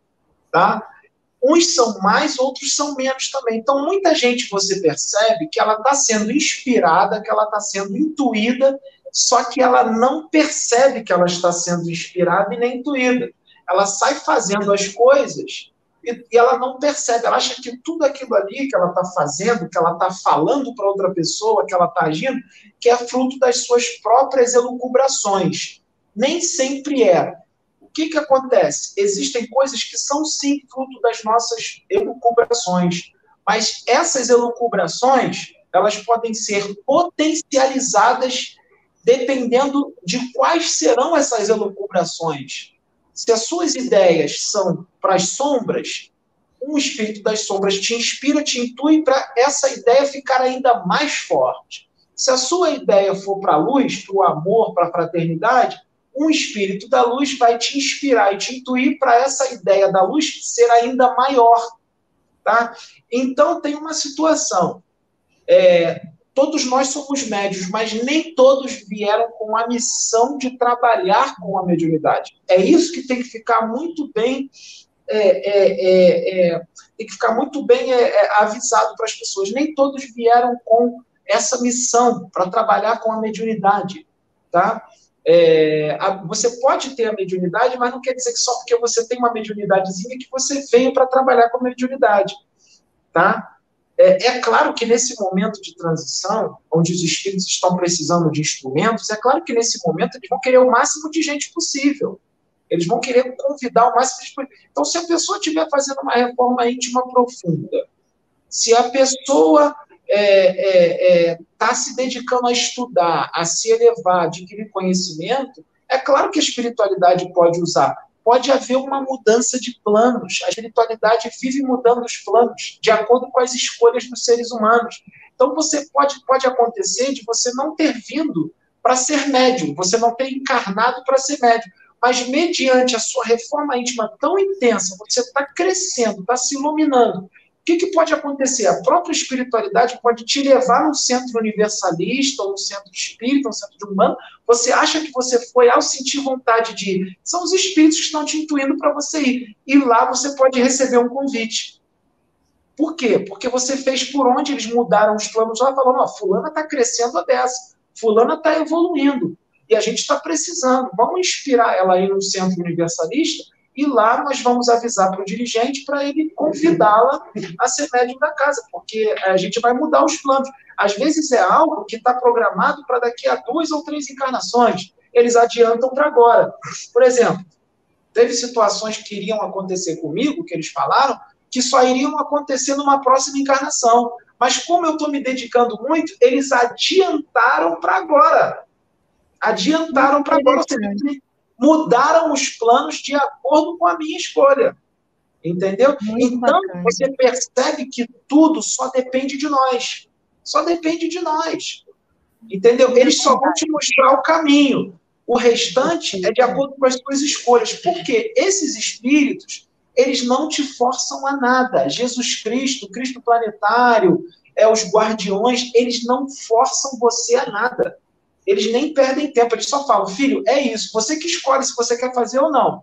tá? Uns são mais, outros são menos também. Então, muita gente você percebe que ela está sendo inspirada, que ela está sendo intuída, só que ela não percebe que ela está sendo inspirada e nem intuída ela sai fazendo as coisas e, e ela não percebe, ela acha que tudo aquilo ali que ela está fazendo, que ela está falando para outra pessoa, que ela está agindo, que é fruto das suas próprias elucubrações. Nem sempre é. Que, que acontece? Existem coisas que são sim fruto das nossas elucubrações, mas essas elucubrações elas podem ser potencializadas dependendo de quais serão essas elucubrações. Se as suas ideias são para as sombras, um espírito das sombras te inspira, te intui para essa ideia ficar ainda mais forte. Se a sua ideia for para a luz, para o amor, para a fraternidade, um espírito da luz vai te inspirar e te intuir para essa ideia da luz ser ainda maior. Tá? Então, tem uma situação. É, todos nós somos médios, mas nem todos vieram com a missão de trabalhar com a mediunidade. É isso que tem que ficar muito bem, é, é, é, é tem que ficar muito bem é, avisado para as pessoas. Nem todos vieram com essa missão para trabalhar com a mediunidade, tá? A, você pode ter a mediunidade, mas não quer dizer que só porque você tem uma mediunidadezinha que você veio para trabalhar com mediunidade, tá? É, é, claro que nesse momento de transição, onde os espíritos estão precisando de instrumentos, é claro que nesse momento eles vão querer o máximo de gente possível. Eles vão querer convidar o máximo de gente Então, se a pessoa estiver fazendo uma reforma íntima profunda, se a pessoa é, é, é tá se dedicando a estudar, a se elevar, adquirir conhecimento, é claro que a espiritualidade pode usar pode haver uma mudança de planos. A espiritualidade vive mudando os planos de acordo com as escolhas dos seres humanos. Então, você pode, pode acontecer de você não ter vindo para ser médium, você não ter encarnado para ser médium, mas mediante a sua reforma íntima tão intensa, você está crescendo, está se iluminando, o que, que, pode acontecer? A própria espiritualidade pode te levar num centro universalista, ou num centro espírita, um centro humano. Você acha que você foi ao sentir vontade de ir. São os espíritos que estão te intuindo para você ir. E lá você pode receber um convite. Por quê? Porque você fez por onde eles mudaram os planos lá, falando: ó, fulana está crescendo a dessa, fulana está evoluindo. E a gente está precisando. Vamos inspirar ela aí no centro universalista e lá nós vamos avisar para o dirigente para ele convidá-la a ser médium da casa, porque a gente vai mudar os planos. Às vezes é algo que está programado para daqui a duas ou três encarnações. Eles adiantam para agora. Por exemplo, teve situações que iriam acontecer comigo, que eles falaram, que só iriam acontecer numa próxima encarnação. Mas como eu estou me dedicando muito, eles adiantaram para agora. Adiantaram para agora mudaram os planos de acordo com a minha escolha. Entendeu? Muito então, bacana. você percebe que tudo só depende de nós. Só depende de nós. Entendeu? Eles só vão te mostrar o caminho. O restante é de acordo com as suas escolhas. Porque esses espíritos, eles não te forçam a nada. Jesus Cristo, Cristo planetário, é os guardiões, eles não forçam você a nada. Eles nem perdem tempo, eles só falam, filho, é isso, você que escolhe se você quer fazer ou não.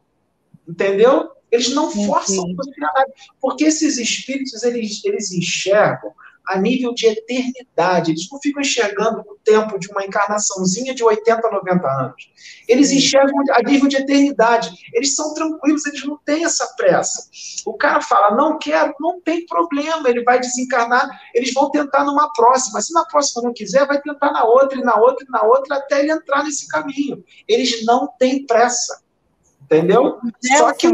Entendeu? Eles não forçam você a nada. Porque esses espíritos, eles, eles enxergam a nível de eternidade. Eles não ficam enxergando o tempo de uma encarnaçãozinha de 80, 90 anos. Eles enxergam a nível de eternidade. Eles são tranquilos, eles não têm essa pressa. O cara fala, não quero, não tem problema, ele vai desencarnar, eles vão tentar numa próxima. Se na próxima não quiser, vai tentar na outra, e na outra, e na outra, até ele entrar nesse caminho. Eles não têm pressa. Entendeu? Só que,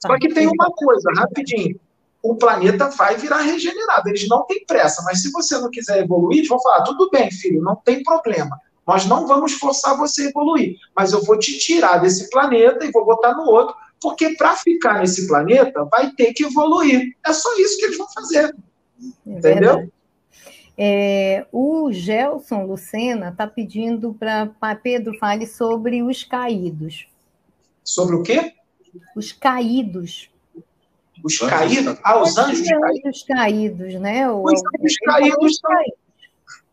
só que tem uma coisa, rapidinho o planeta vai virar regenerado. Eles não têm pressa, mas se você não quiser evoluir, eles vão falar: tudo bem, filho, não tem problema. Nós não vamos forçar você a evoluir, mas eu vou te tirar desse planeta e vou botar no outro, porque para ficar nesse planeta vai ter que evoluir. É só isso que eles vão fazer. É Entendeu? É, o Gelson Lucena está pedindo para Pedro fale sobre os caídos. Sobre o quê? Os caídos. Os caídos. Ah, os anjos caídos. caídos, né? O, os anjos caídos são.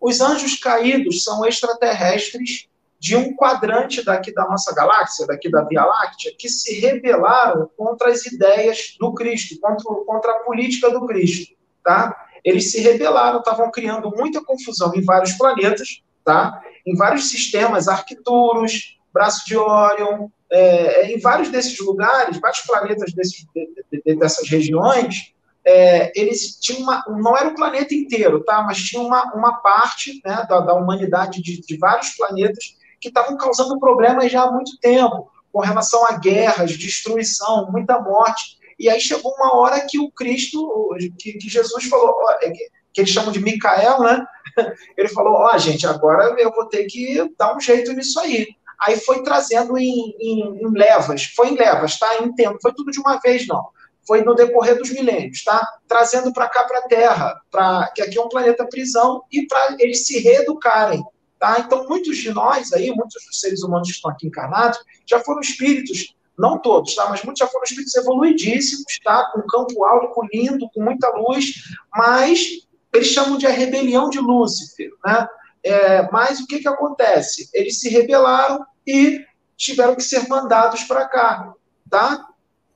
Os anjos caídos são extraterrestres de um quadrante daqui da nossa galáxia, daqui da Via Láctea, que se rebelaram contra as ideias do Cristo, contra, contra a política do Cristo, tá? Eles se rebelaram, estavam criando muita confusão em vários planetas, tá? Em vários sistemas, Arcturus, Braço de Órion, é, é, em vários desses lugares, vários planetas desses, de, de, dessas regiões, é, eles tinham uma, não era o planeta inteiro, tá? Mas tinha uma, uma parte né, da, da humanidade de, de vários planetas que estavam causando problemas já há muito tempo, com relação a guerras, destruição, muita morte. E aí chegou uma hora que o Cristo, que, que Jesus falou, é que, que eles chamam de Micael, né? Ele falou: Ó, oh, gente, agora eu vou ter que dar um jeito nisso aí aí foi trazendo em, em, em levas, foi em levas, tá? Em tempo, foi tudo de uma vez, não. Foi no decorrer dos milênios, tá? Trazendo para cá, para a Terra, pra, que aqui é um planeta prisão, e para eles se reeducarem, tá? Então, muitos de nós aí, muitos dos seres humanos que estão aqui encarnados, já foram espíritos não todos, tá? Mas muitos já foram espíritos evoluidíssimos, tá? Com campo áurico lindo, com muita luz, mas eles chamam de a rebelião de Lúcifer, né? É, mas o que, que acontece? Eles se rebelaram e tiveram que ser mandados para cá, tá?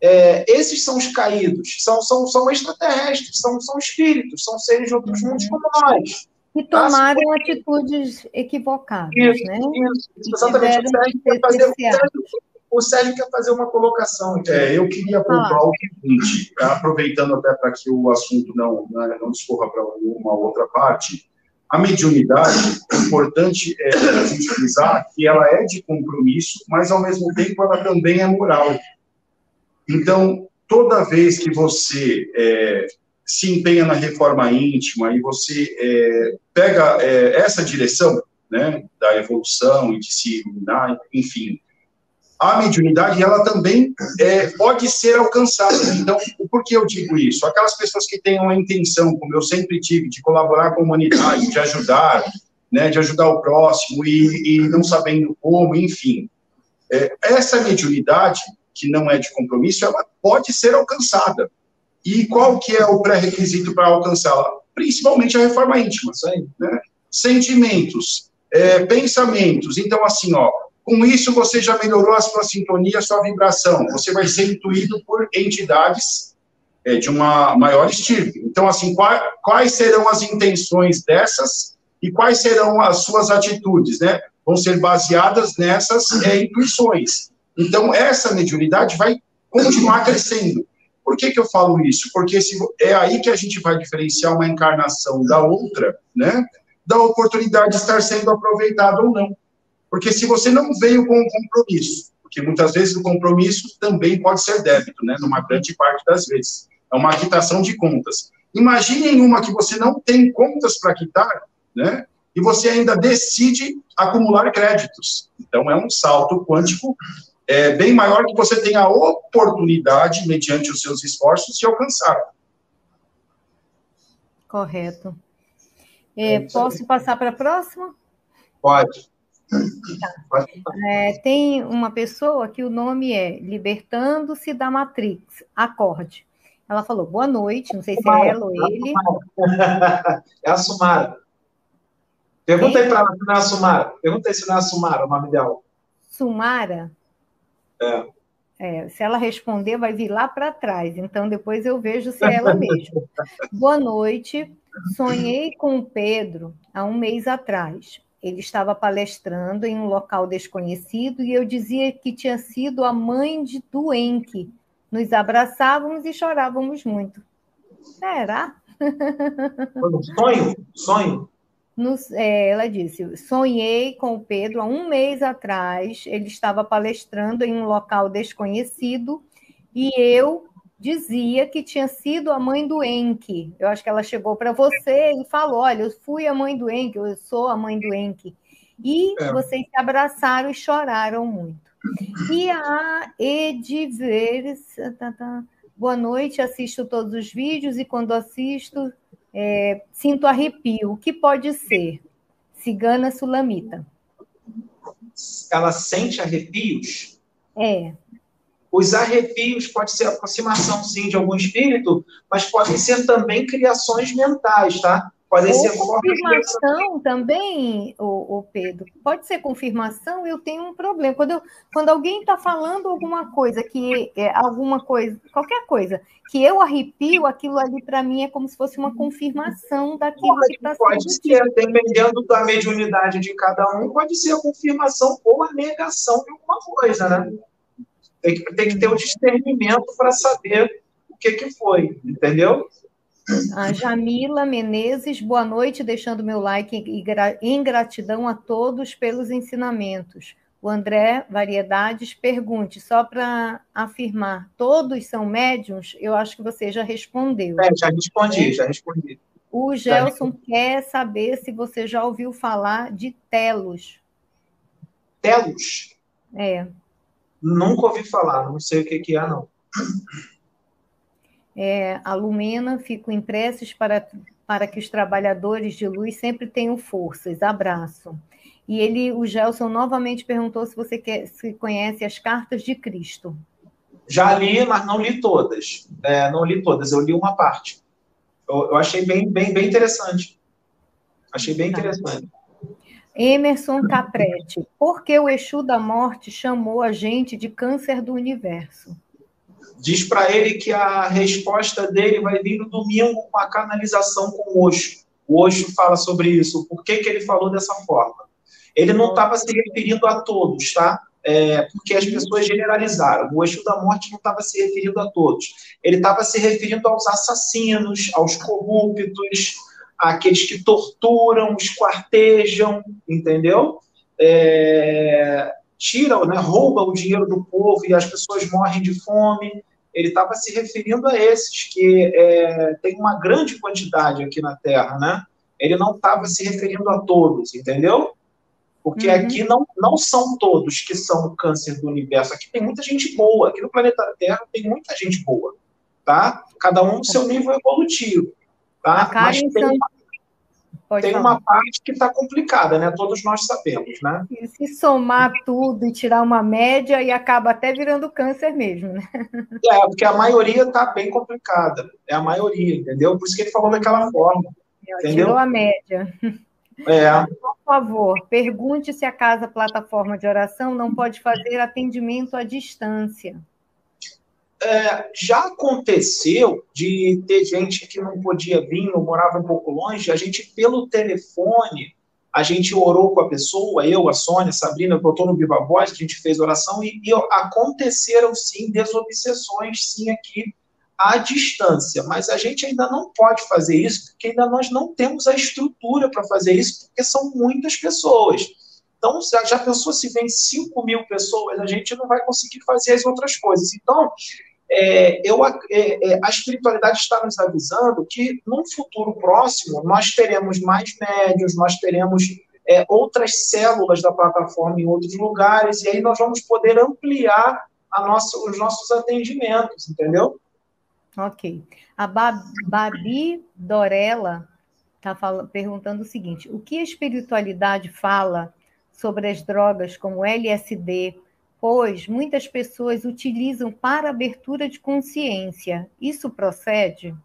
É, esses são os caídos, são, são, são extraterrestres, são, são espíritos, são seres de outros mundos como nós. E tá? tomaram tá? atitudes equivocadas, isso, né? Isso, isso exatamente. O Sérgio, quer fazer, o, Sérgio, o Sérgio quer fazer uma colocação. É, eu queria pontuar o seguinte, aproveitando até para que o assunto não, né, não discorra para uma outra parte, a mediunidade, é importante é, a gente frisar que ela é de compromisso, mas ao mesmo tempo ela também é moral. Então, toda vez que você é, se empenha na reforma íntima e você é, pega é, essa direção né, da evolução e de se iluminar, enfim, a mediunidade ela também é, pode ser alcançada. Então, por que eu digo isso? Aquelas pessoas que têm uma intenção, como eu sempre tive, de colaborar com a comunidade, de ajudar, né, de ajudar o próximo e, e não sabendo como, enfim. É, essa mediunidade, que não é de compromisso, ela pode ser alcançada. E qual que é o pré-requisito para alcançá-la? Principalmente a reforma íntima. Né? Sentimentos, é, pensamentos. Então, assim, ó, com isso, você já melhorou a sua sintonia, a sua vibração. Você vai ser intuído por entidades é, de uma maior estirpe. Então, assim, quais, quais serão as intenções dessas e quais serão as suas atitudes, né? Vão ser baseadas nessas é, intuições. Então, essa mediunidade vai continuar crescendo. Por que, que eu falo isso? Porque se, é aí que a gente vai diferenciar uma encarnação da outra, né? Da oportunidade de estar sendo aproveitado ou não. Porque se você não veio com um compromisso, porque muitas vezes o compromisso também pode ser débito, né, numa grande parte das vezes. É uma quitação de contas. Imaginem uma que você não tem contas para quitar, né, e você ainda decide acumular créditos. Então, é um salto quântico é, bem maior que você tem a oportunidade, mediante os seus esforços, de alcançar. Correto. É, posso passar para a próxima? Pode. Tá. É, tem uma pessoa que o nome é Libertando-se da Matrix, acorde. Ela falou, boa noite, não sei se é ela ou ele. É a Sumara. Pergunta aí para ela se não é a Sumara. Pergunta aí se não é a Sumara o nome dela. Sumara? É. É, se ela responder, vai vir lá para trás. Então, depois eu vejo se é ela mesma. Boa noite. Sonhei com o Pedro há um mês atrás. Ele estava palestrando em um local desconhecido e eu dizia que tinha sido a mãe de Duenque. Nos abraçávamos e chorávamos muito. Será? Sonho? Sonho? é, ela disse: sonhei com o Pedro há um mês atrás. Ele estava palestrando em um local desconhecido e eu dizia que tinha sido a mãe do Enki. Eu acho que ela chegou para você e falou: Olha, eu fui a mãe do Enki, eu sou a mãe do Enki. E é. vocês se abraçaram e choraram muito. E a Ediveres, tá, tá, boa noite, assisto todos os vídeos e quando assisto, é, sinto arrepio. O que pode ser? Cigana sulamita. Ela sente arrepios? É. Os arrepios pode ser aproximação, sim, de algum espírito, mas podem ser também criações mentais, tá? Pode Ou ser confirmação também, o, o, Pedro. Pode ser confirmação, eu tenho um problema. Quando, eu, quando alguém está falando alguma coisa, que é alguma coisa, qualquer coisa, que eu arrepio, aquilo ali para mim é como se fosse uma confirmação daquilo pode, que está sendo Pode ser, dependendo da mediunidade de cada um, pode ser a confirmação ou a negação de alguma coisa, né? Tem que, tem que ter o um discernimento para saber o que, que foi, entendeu? A Jamila Menezes, boa noite, deixando meu like em gratidão a todos pelos ensinamentos. O André Variedades pergunte, só para afirmar, todos são médiums? Eu acho que você já respondeu. É, já respondi, já respondi. O Gelson quer saber se você já ouviu falar de telos. Telos? É. Nunca ouvi falar, não sei o que, que é, não é, a Lumena, fico impressos para, para que os trabalhadores de luz sempre tenham forças. Abraço. E ele, o Gelson, novamente perguntou se você quer, se conhece as cartas de Cristo. Já li, mas não li todas. É, não li todas, eu li uma parte. Eu, eu, achei bem, bem, bem interessante. Achei bem tá. interessante. Emerson Caprete, por que o Exu da Morte chamou a gente de câncer do universo? Diz para ele que a resposta dele vai vir no domingo com a canalização com o Osho. O Osho fala sobre isso. Por que, que ele falou dessa forma? Ele não estava se referindo a todos, tá? É, porque as pessoas generalizaram. O Exu da Morte não estava se referindo a todos. Ele estava se referindo aos assassinos, aos corruptos, àqueles que torturam, esquartejam, entendeu? É, tiram, né, roubam o dinheiro do povo e as pessoas morrem de fome ele estava se referindo a esses, que é, tem uma grande quantidade aqui na Terra, né? Ele não estava se referindo a todos, entendeu? Porque uhum. aqui não, não são todos que são o câncer do universo. Aqui tem muita gente boa. Aqui no planeta Terra tem muita gente boa, tá? Cada um no seu nível evolutivo, tá? Mas tem uma, tem uma parte que está complicada, né? Todos nós sabemos, né? E se somar tudo e tirar uma média, e acaba até virando câncer mesmo, né? É, porque a maioria está bem complicada. É a maioria, entendeu? Por isso que ele falou daquela forma. Entendeu? Tirou a média. É. Por favor, pergunte se a casa plataforma de oração não pode fazer atendimento à distância é, já aconteceu de ter gente que não podia vir ou morava um pouco longe, a gente, pelo telefone, a gente orou com a pessoa, eu, a Sônia, a Sabrina, estou no Viva Voz, a gente fez oração, e, e aconteceram, sim, desobsessões, sim, aqui à distância, mas a gente ainda não pode fazer isso, porque ainda nós não temos a estrutura para fazer isso, porque são muitas pessoas. Então, já pensou se vem 5 mil pessoas, a gente não vai conseguir fazer as outras coisas. Então, é, eu, é, é, a espiritualidade está nos avisando que num futuro próximo nós teremos mais médios, nós teremos é, outras células da plataforma em outros lugares, e aí nós vamos poder ampliar nossa, os nossos atendimentos, entendeu? Ok. A Babi Dorella está perguntando o seguinte: o que a espiritualidade fala sobre as drogas como LSD, pois muitas pessoas utilizam para abertura de consciência. Isso procede?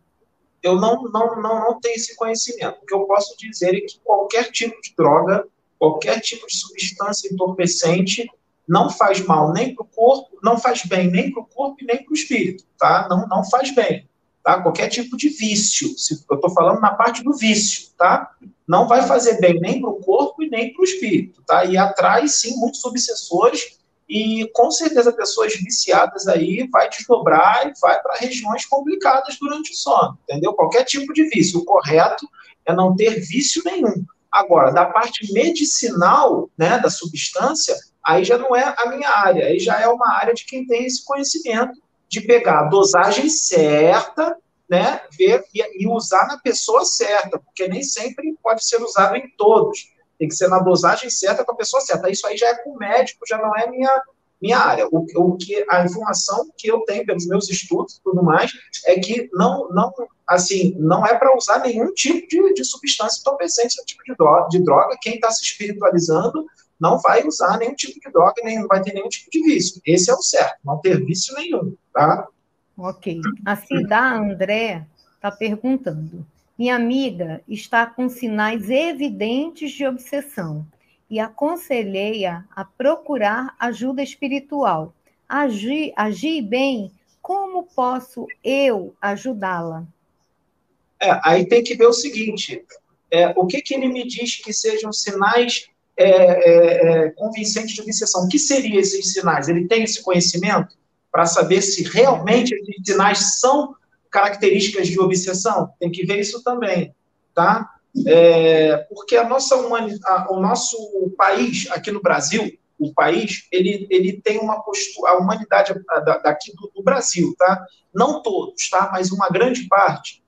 Eu não, não, não, não tenho esse conhecimento. O que eu posso dizer é que qualquer tipo de droga, qualquer tipo de substância entorpecente não faz mal nem para o corpo, não faz bem nem para o corpo e nem para o espírito, tá? Não, não faz bem, tá? Qualquer tipo de vício, eu estou falando na parte do vício, tá? Não vai fazer bem nem para o corpo e nem para o espírito, tá? E atrai, sim, muitos obsessores e, com certeza, pessoas viciadas aí vai desdobrar e vai para regiões complicadas durante o sono, entendeu? Qualquer tipo de vício. O correto é não ter vício nenhum. Agora, da parte medicinal, né, da substância, aí já não é a minha área, aí já é uma área de quem tem esse conhecimento de pegar a dosagem certa, né, ver e, e usar na pessoa certa, porque nem sempre pode ser usado em todos. Tem que ser na dosagem certa com a pessoa certa. Isso aí já é com o médico, já não é minha minha área. O, o que a informação que eu tenho pelos meus estudos e tudo mais é que não não assim não é para usar nenhum tipo de, de substância entorpecente, tipo de droga, de droga. Quem está se espiritualizando não vai usar nenhum tipo de droga, nem não vai ter nenhum tipo de vício. Esse é o certo, não ter vício nenhum, tá? Ok. A Cida André está perguntando. Minha amiga está com sinais evidentes de obsessão e aconselhei-a a procurar ajuda espiritual. Agir, agir bem, como posso eu ajudá-la? É, aí tem que ver o seguinte: é, o que, que ele me diz que sejam sinais é, é, é, convincente de obsessão. O que seriam esses sinais? Ele tem esse conhecimento para saber se realmente esses sinais são características de obsessão? Tem que ver isso também, tá? É, porque a nossa humanidade, o nosso país aqui no Brasil, o país, ele, ele tem uma postura, a humanidade daqui do, do Brasil, tá? Não todos, tá? Mas uma grande parte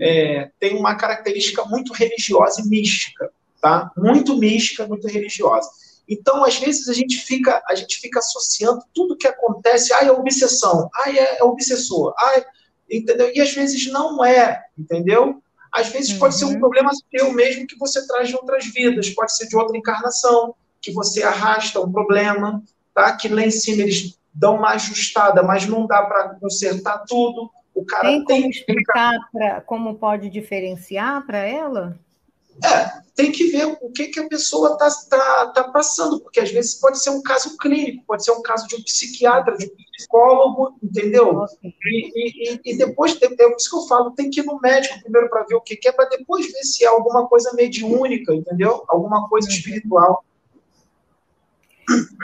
é, tem uma característica muito religiosa e mística tá? Muito mística, muito religiosa. Então, às vezes a gente fica, a gente fica associando tudo que acontece, ah, é obsessão, ah, é, é obsessor, ah, entendeu? E às vezes não é, entendeu? Às vezes uhum. pode ser um uhum. problema seu mesmo que você traz de outras vidas, pode ser de outra encarnação, que você arrasta um problema, tá? Que lá em cima eles dão uma ajustada, mas não dá para consertar tudo. O cara tem como tem... explicar para como pode diferenciar para ela? É, tem que ver o que, que a pessoa está tá, tá passando, porque às vezes pode ser um caso clínico, pode ser um caso de um psiquiatra, de um psicólogo, entendeu? E, e, e depois, é isso que eu falo, tem que ir no médico primeiro para ver o que, que é, para depois ver se é alguma coisa mediúnica, entendeu? Alguma coisa uhum. espiritual.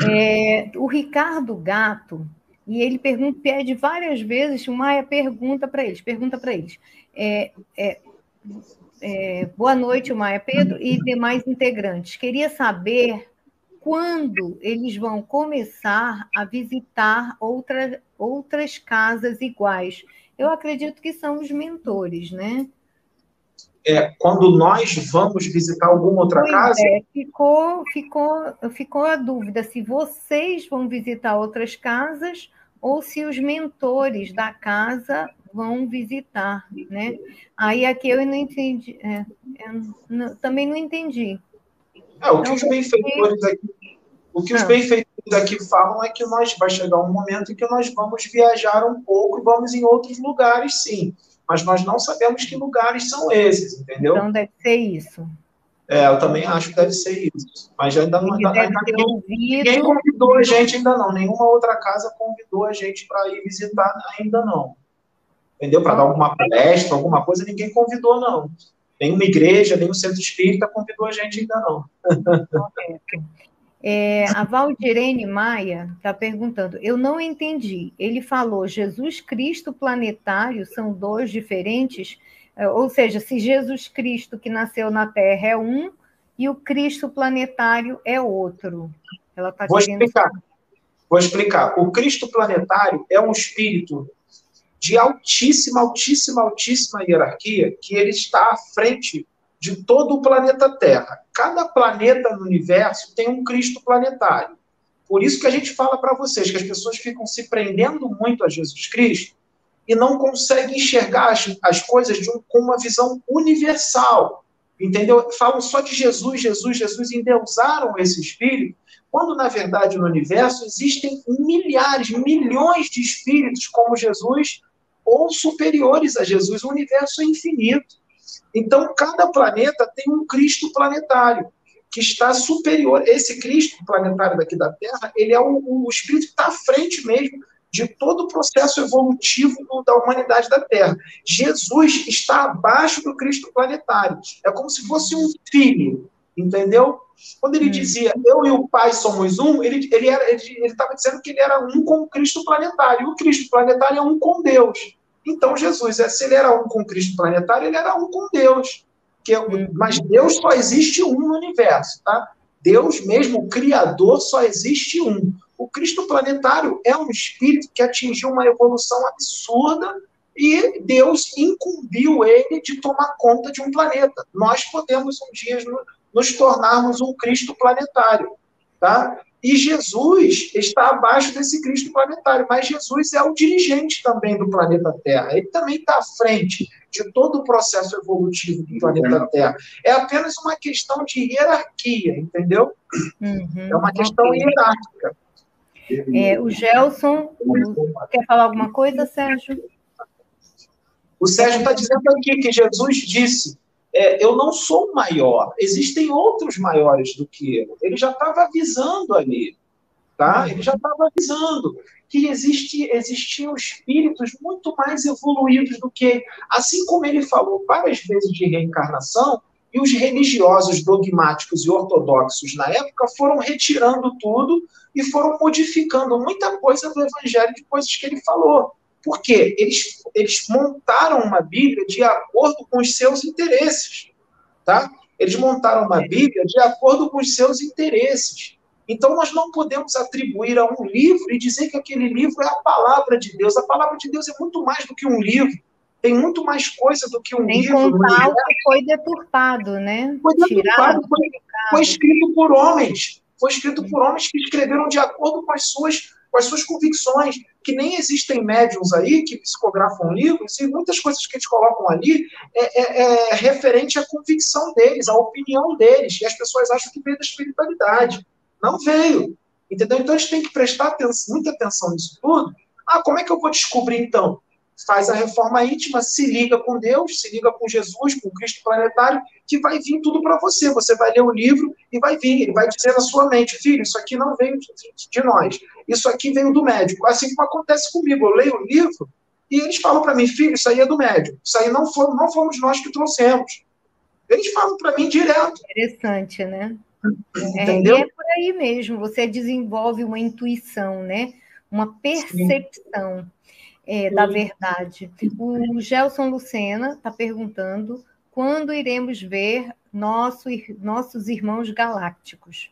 É, o Ricardo Gato, e ele pergunta, pede várias vezes, o Maia pergunta para eles, pergunta para eles, é, é, é, boa noite, Maia Pedro e demais integrantes. Queria saber quando eles vão começar a visitar outra, outras casas iguais. Eu acredito que são os mentores, né? É, quando nós vamos visitar alguma outra pois casa? É, ficou, ficou, ficou a dúvida se vocês vão visitar outras casas ou se os mentores da casa vão visitar, né? Aí aqui eu não entendi, é, não, também não entendi. É, o que então, os benfeitores aqui, o que ah. os benfeitores aqui falam é que nós vai chegar um momento em que nós vamos viajar um pouco e vamos em outros lugares, sim. Mas nós não sabemos que lugares são esses, entendeu? Então deve ser isso. É, eu também acho que deve ser isso. Mas ainda não. Ainda, ainda ninguém, ninguém convidou a gente ainda não. Nenhuma outra casa convidou a gente para ir visitar ainda não entendeu? Para dar alguma palestra, alguma coisa, ninguém convidou, não. Nenhuma igreja, nenhum centro espírita convidou a gente ainda não. É, a Valdirene Maia está perguntando, eu não entendi. Ele falou Jesus Cristo planetário são dois diferentes, é, ou seja, se Jesus Cristo que nasceu na Terra é um e o Cristo planetário é outro. Ela tá Vou querendo... explicar. Vou explicar. O Cristo planetário é um espírito de altíssima, altíssima, altíssima hierarquia, que ele está à frente de todo o planeta Terra. Cada planeta no universo tem um Cristo planetário. Por isso que a gente fala para vocês que as pessoas ficam se prendendo muito a Jesus Cristo e não conseguem enxergar as, as coisas um, com uma visão universal. entendeu? Falam só de Jesus, Jesus, Jesus, endeusaram esse espírito, quando na verdade no universo existem milhares, milhões de espíritos como Jesus ou superiores a Jesus, o universo é infinito. Então, cada planeta tem um Cristo planetário que está superior. Esse Cristo planetário daqui da Terra, ele é o, o espírito que está à frente mesmo de todo o processo evolutivo da humanidade da Terra. Jesus está abaixo do Cristo planetário. É como se fosse um filho, entendeu? Quando ele hum. dizia, eu e o Pai somos um, ele ele estava dizendo que ele era um com o Cristo planetário. E o Cristo planetário é um com Deus. Então, Jesus, se ele era um com o Cristo planetário, ele era um com Deus. Que, é hum. mas Deus só existe um no universo, tá? Deus mesmo, o Criador, só existe um. O Cristo planetário é um espírito que atingiu uma evolução absurda e Deus incumbiu ele de tomar conta de um planeta. Nós podemos um dia nos tornarmos um Cristo planetário, tá? E Jesus está abaixo desse Cristo planetário, mas Jesus é o dirigente também do planeta Terra. Ele também está à frente de todo o processo evolutivo do planeta Terra. É apenas uma questão de hierarquia, entendeu? Uhum, é uma questão okay. hierárquica. É, o Gelson quer falar alguma coisa, Sérgio? O Sérgio está dizendo aqui que Jesus disse: é, Eu não sou maior, existem outros maiores do que eu. Ele já estava avisando ali, tá? Ele já estava avisando que existe, existiam espíritos muito mais evoluídos do que. Assim como ele falou várias vezes de reencarnação, e os religiosos dogmáticos e ortodoxos na época foram retirando tudo e foram modificando muita coisa do evangelho de coisas que ele falou. Por quê? Eles, eles montaram uma Bíblia de acordo com os seus interesses. Tá? Eles montaram uma Bíblia de acordo com os seus interesses. Então, nós não podemos atribuir a um livro e dizer que aquele livro é a palavra de Deus. A palavra de Deus é muito mais do que um livro tem muito mais coisa do que um Sem livro. Contar o que foi deturpado, né? Foi deturpado, foi, foi, escrito por homens. Foi escrito por homens que escreveram de acordo com as suas, com as suas convicções. Que nem existem médiums aí que psicografam livros, e muitas coisas que eles colocam ali é, é, é referente à convicção deles, à opinião deles. E as pessoas acham que veio da espiritualidade. Não veio. Entendeu? Então a gente tem que prestar atenção, muita atenção nisso tudo. Ah, como é que eu vou descobrir então? Faz a reforma íntima, se liga com Deus, se liga com Jesus, com Cristo planetário, que vai vir tudo para você. Você vai ler o livro e vai vir, ele vai dizer na sua mente, filho, isso aqui não veio de nós, isso aqui veio do médico. Assim como acontece comigo, eu leio o livro e eles falam para mim, filho, isso aí é do médico, isso aí não fomos, não fomos nós que trouxemos. Eles falam para mim direto. Interessante, né? Entendeu? É, é por aí mesmo, você desenvolve uma intuição, né? Uma percepção. Sim é, da verdade. O Gelson Lucena está perguntando quando iremos ver nosso, nossos irmãos galácticos.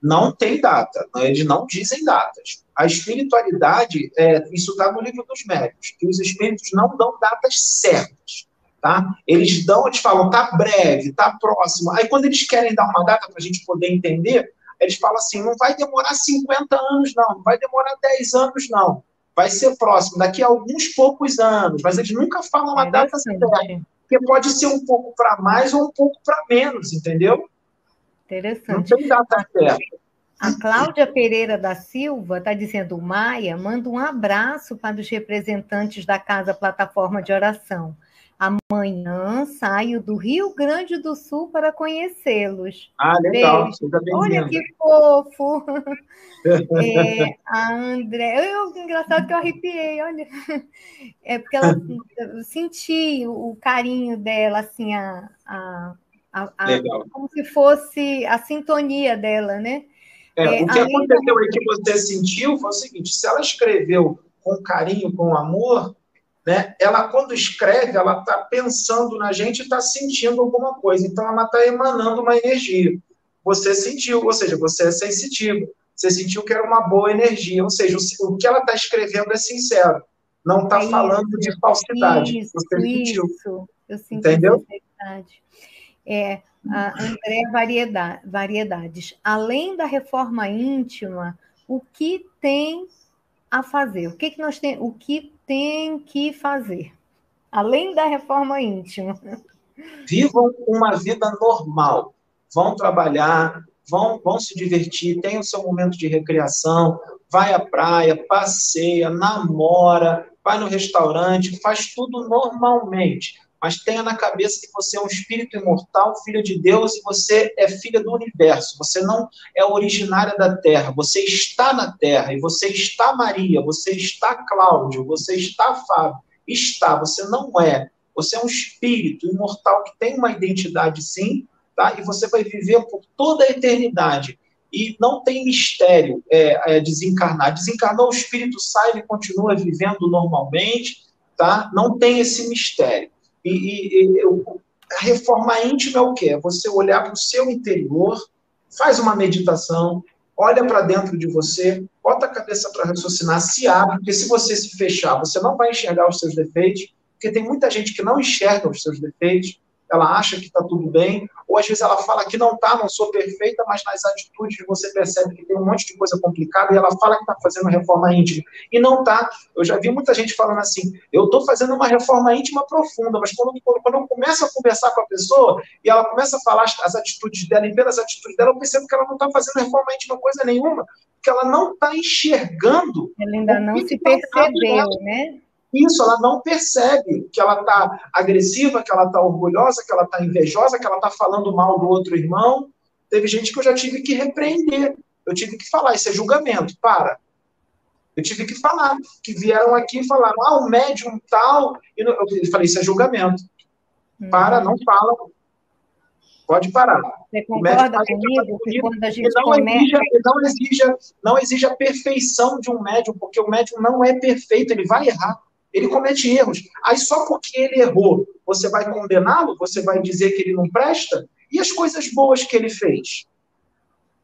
Não tem data, eles não dizem datas. A espiritualidade, é, isso está no livro dos médios, que os espíritos não dão datas certas. Tá? Eles dão, eles falam, tá breve, tá próximo. Aí quando eles querem dar uma data para a gente poder entender, eles falam assim, não vai demorar 50 anos, não, não vai demorar 10 anos, não vai ser próximo, daqui a alguns poucos anos, mas eles nunca falam a data certa, porque pode ser um pouco para mais ou um pouco para menos, entendeu? Interessante. Não tem data certa. A Cláudia Pereira da Silva está dizendo: Maia, manda um abraço para os representantes da Casa Plataforma de Oração. Amanhã saio do Rio Grande do Sul para conhecê-los. Ah, legal. Olha que fofo. É, a André, eu, engraçado que eu arrepiei, olha. É porque ela, eu senti o carinho dela, assim, a, a, a, a como se fosse a sintonia dela, né? É, é, o que aconteceu aí que você sentiu foi o seguinte: se ela escreveu com carinho, com amor, né? Ela, quando escreve, ela está pensando na gente e está sentindo alguma coisa. Então, ela está emanando uma energia. Você sentiu, ou seja, você é sensitivo. Você sentiu que era uma boa energia. Ou seja, o, que ela está escrevendo é sincero. Não está é falando de falsidade. Isso, você sentiu. Isso. Eu sinto Entendeu? Sinceridade. É, a André variedade, Variedades. Além da reforma íntima, o que tem a fazer? O que, que nós tem, o que tem que fazer? Além da reforma íntima. Vivam uma vida normal. Vão trabalhar, vão, vão se divertir, tenham seu momento de recreação, vai à praia, passeia, namora, vai no restaurante, faz tudo normalmente. Mas tenha na cabeça que você é um espírito imortal, filho de Deus, e você é filha do universo. Você não é originária da Terra. Você está na Terra, e você está Maria, você está Cláudio, você está Fábio. Está, você não é. Você é um espírito imortal que tem uma identidade, sim, tá? e você vai viver por toda a eternidade. E não tem mistério é, é, desencarnar. Desencarnou, o espírito sai e continua vivendo normalmente, tá? Não tem esse mistério. E, e, e a reforma íntima é o quê? É você olhar para o seu interior, faz uma meditação, olha para dentro de você, bota a cabeça para raciocinar, se abre, porque se você se fechar, você não vai enxergar os seus defeitos, porque tem muita gente que não enxerga os seus defeitos, ela acha que está tudo bem, ou às vezes ela fala que não está, não sou perfeita, mas nas atitudes você percebe que tem um monte de coisa complicada e ela fala que está fazendo reforma íntima e não está. Eu já vi muita gente falando assim: eu estou fazendo uma reforma íntima profunda, mas quando, quando, quando eu começo a conversar com a pessoa e ela começa a falar as, as atitudes dela e ver as atitudes dela, eu percebo que ela não está fazendo reforma íntima coisa nenhuma, porque ela não está enxergando. Ela ainda não se tá percebeu, né? Isso, ela não percebe que ela está agressiva, que ela está orgulhosa, que ela está invejosa, que ela está falando mal do outro irmão. Teve gente que eu já tive que repreender. Eu tive que falar, isso é julgamento, para. Eu tive que falar, que vieram aqui e falaram, ah, o médium tal. E eu falei, isso é julgamento. Para, não fala. Pode parar. Você concorda comigo que quando a gente não começa... Exija, não, exija, não exija a perfeição de um médium, porque o médium não é perfeito, ele vai errar ele comete erros. Aí só porque ele errou, você vai condená-lo? Você vai dizer que ele não presta? E as coisas boas que ele fez?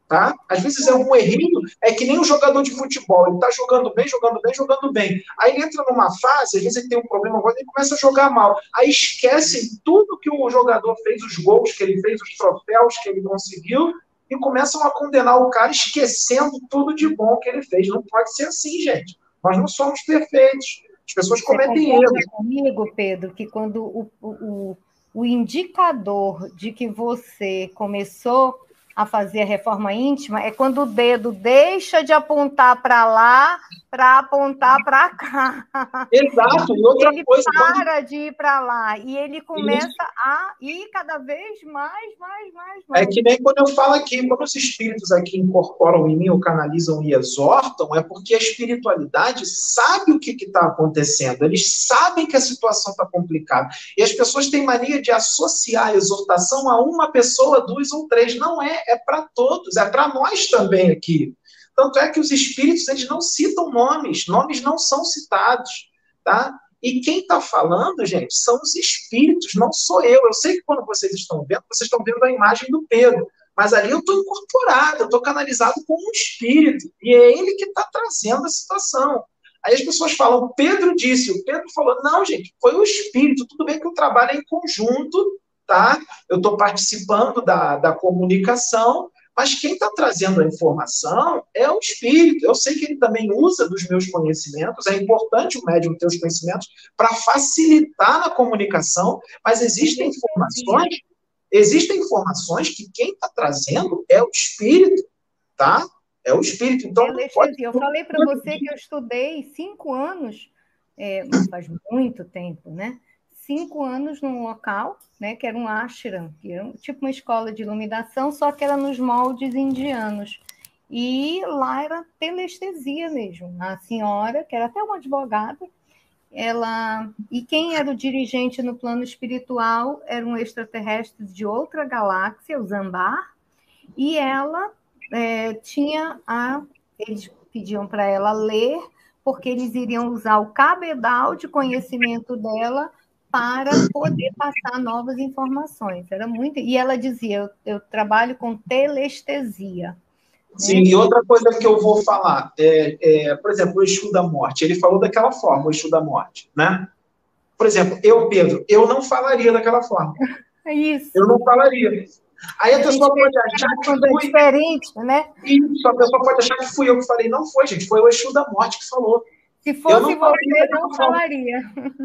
Tá? Às vezes é um errinho, é que nem um jogador de futebol, ele está jogando bem, jogando bem, jogando bem. Aí ele entra numa fase, às vezes ele tem um problema agora, ele começa a jogar mal. Aí esquecem tudo que o jogador fez, os gols que ele fez, os troféus que ele conseguiu, e começam a condenar o cara esquecendo tudo de bom que ele fez. Não pode ser assim, gente. Nós não somos perfeitos. As pessoas cometem erros. comigo, Pedro, que quando o, o, o indicador de que você começou a fazer a reforma íntima é quando o dedo deixa de apontar para lá para apontar para cá. Exato, e outra ele coisa. Ele para de ir para lá e ele começa Isso. a ir cada vez mais, mais, mais, mais. É que nem quando eu falo aqui, quando os espíritos aqui incorporam em mim, ou canalizam e exortam, é porque a espiritualidade sabe o que está acontecendo, eles sabem que a situação está complicada. E as pessoas têm mania de associar a exortação a uma pessoa, duas ou três. Não é, é para todos, é para nós também aqui. Tanto é que os espíritos eles não citam nomes, nomes não são citados, tá? E quem está falando, gente, são os espíritos, não sou eu. Eu sei que quando vocês estão vendo, vocês estão vendo a imagem do Pedro, mas ali eu estou incorporado, eu estou canalizado como um espírito, e é ele que está trazendo a situação. Aí as pessoas falam, o Pedro disse, o Pedro falou, não, gente, foi o espírito, tudo bem que o trabalho é em conjunto, tá? Eu estou participando da, da comunicação, mas quem está trazendo a informação é o espírito. Eu sei que ele também usa dos meus conhecimentos, é importante o médium ter os conhecimentos para facilitar na comunicação, mas existem informações, existem informações que quem está trazendo é o espírito, tá? É o espírito. Então, pode... Eu falei para você que eu estudei cinco anos, é, faz muito tempo, né? Cinco anos num local, né, que era um ashram, que era tipo uma escola de iluminação, só que era nos moldes indianos. E lá era telestesia mesmo. A senhora, que era até uma advogada, ela e quem era o dirigente no plano espiritual era um extraterrestre de outra galáxia, o Zambar, e ela é, tinha a eles pediam para ela ler porque eles iriam usar o cabedal de conhecimento dela para poder passar novas informações. Era muito. E ela dizia: eu, eu trabalho com telestesia. Sim, e outra coisa que eu vou falar, é, é, por exemplo, o Exu da Morte, ele falou daquela forma, o Exu da Morte, né? Por exemplo, eu, Pedro, eu não falaria daquela forma. É isso. Eu não falaria. Aí a, a pessoa pode achar que é fui... diferente, né? Isso, a pessoa pode achar que fui eu que falei. Não foi, gente, foi o Exu da Morte que falou. Se fosse não você, não falaria.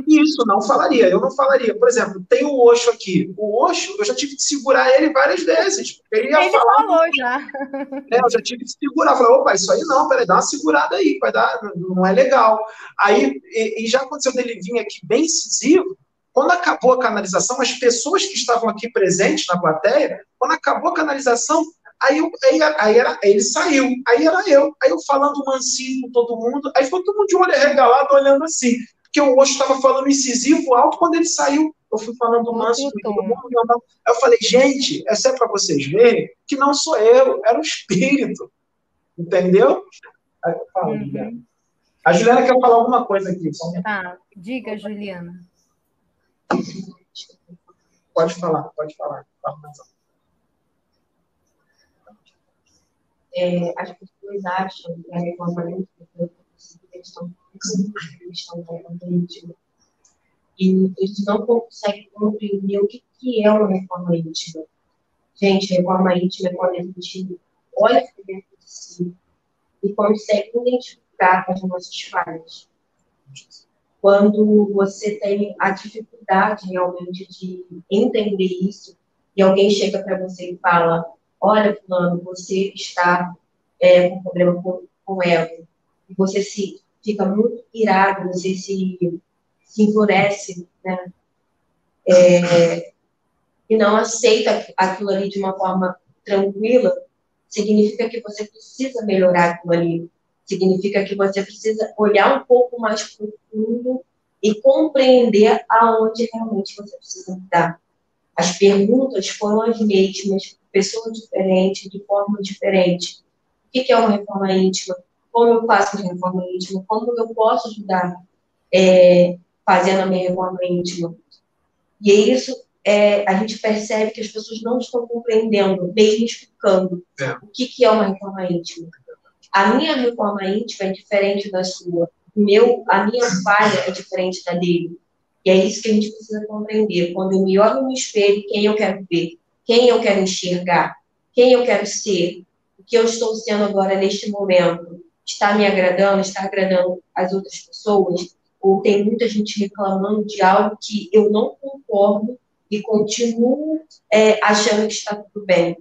Isso, não falaria. Eu não falaria. Por exemplo, tem o Oxo aqui. O Oxo, eu já tive que segurar ele várias vezes. Ele, ele falar, falou já. É, eu já tive que segurar. Falei, opa, isso aí não, peraí, dá uma segurada aí, vai dar, não é legal. Aí, e, e já aconteceu dele vir aqui bem incisivo, quando acabou a canalização, as pessoas que estavam aqui presentes na plateia, quando acabou a canalização, Aí, aí, aí, era, aí ele saiu, aí era eu, aí eu falando mansinho com todo mundo, aí ficou todo mundo de olho arregalado olhando assim, porque o Osho estava falando incisivo alto, quando ele saiu, eu fui falando manso com todo mundo, Aí eu falei, gente, essa é para vocês verem que não sou eu, era o espírito, entendeu? Aí eu falo, uhum. Juliana. A Juliana quer falar alguma coisa aqui. Só um tá, diga, Juliana. Pode falar, pode falar. Fala mais alto. É, as pessoas acham que a reforma íntima estão estão íntima e eles não conseguem compreender o que, que é uma reforma íntima. Gente, reforma íntima é quando a gente olha para dentro de si e consegue identificar as nossas falhas. Quando você tem a dificuldade realmente de entender isso, e alguém chega para você e fala: olha, fulano, você está é, com problema com, com ego, e você se fica muito irado, você se, se enfurece, né? É, e não aceita aquilo ali de uma forma tranquila, significa que você precisa melhorar aquilo ali. Significa que você precisa olhar um pouco mais profundo e compreender aonde realmente você precisa mudar. As perguntas foram as mesmas, pessoa diferente, de forma diferente. O que é uma reforma íntima? Como eu faço a reforma íntima? Como eu posso ajudar é, fazendo a minha reforma íntima? E é isso é, a gente percebe que as pessoas não estão compreendendo, mesmo explicando é. o que, que é uma reforma íntima. A minha reforma íntima é diferente da sua. Meu, a minha falha é diferente da dele. E é isso que a gente precisa compreender. Quando eu me olho no espelho, quem eu quero ver? Quem eu quero enxergar, quem eu quero ser, o que eu estou sendo agora neste momento, está me agradando, está agradando as outras pessoas, ou tem muita gente reclamando de algo que eu não concordo e continuo é, achando que está tudo bem.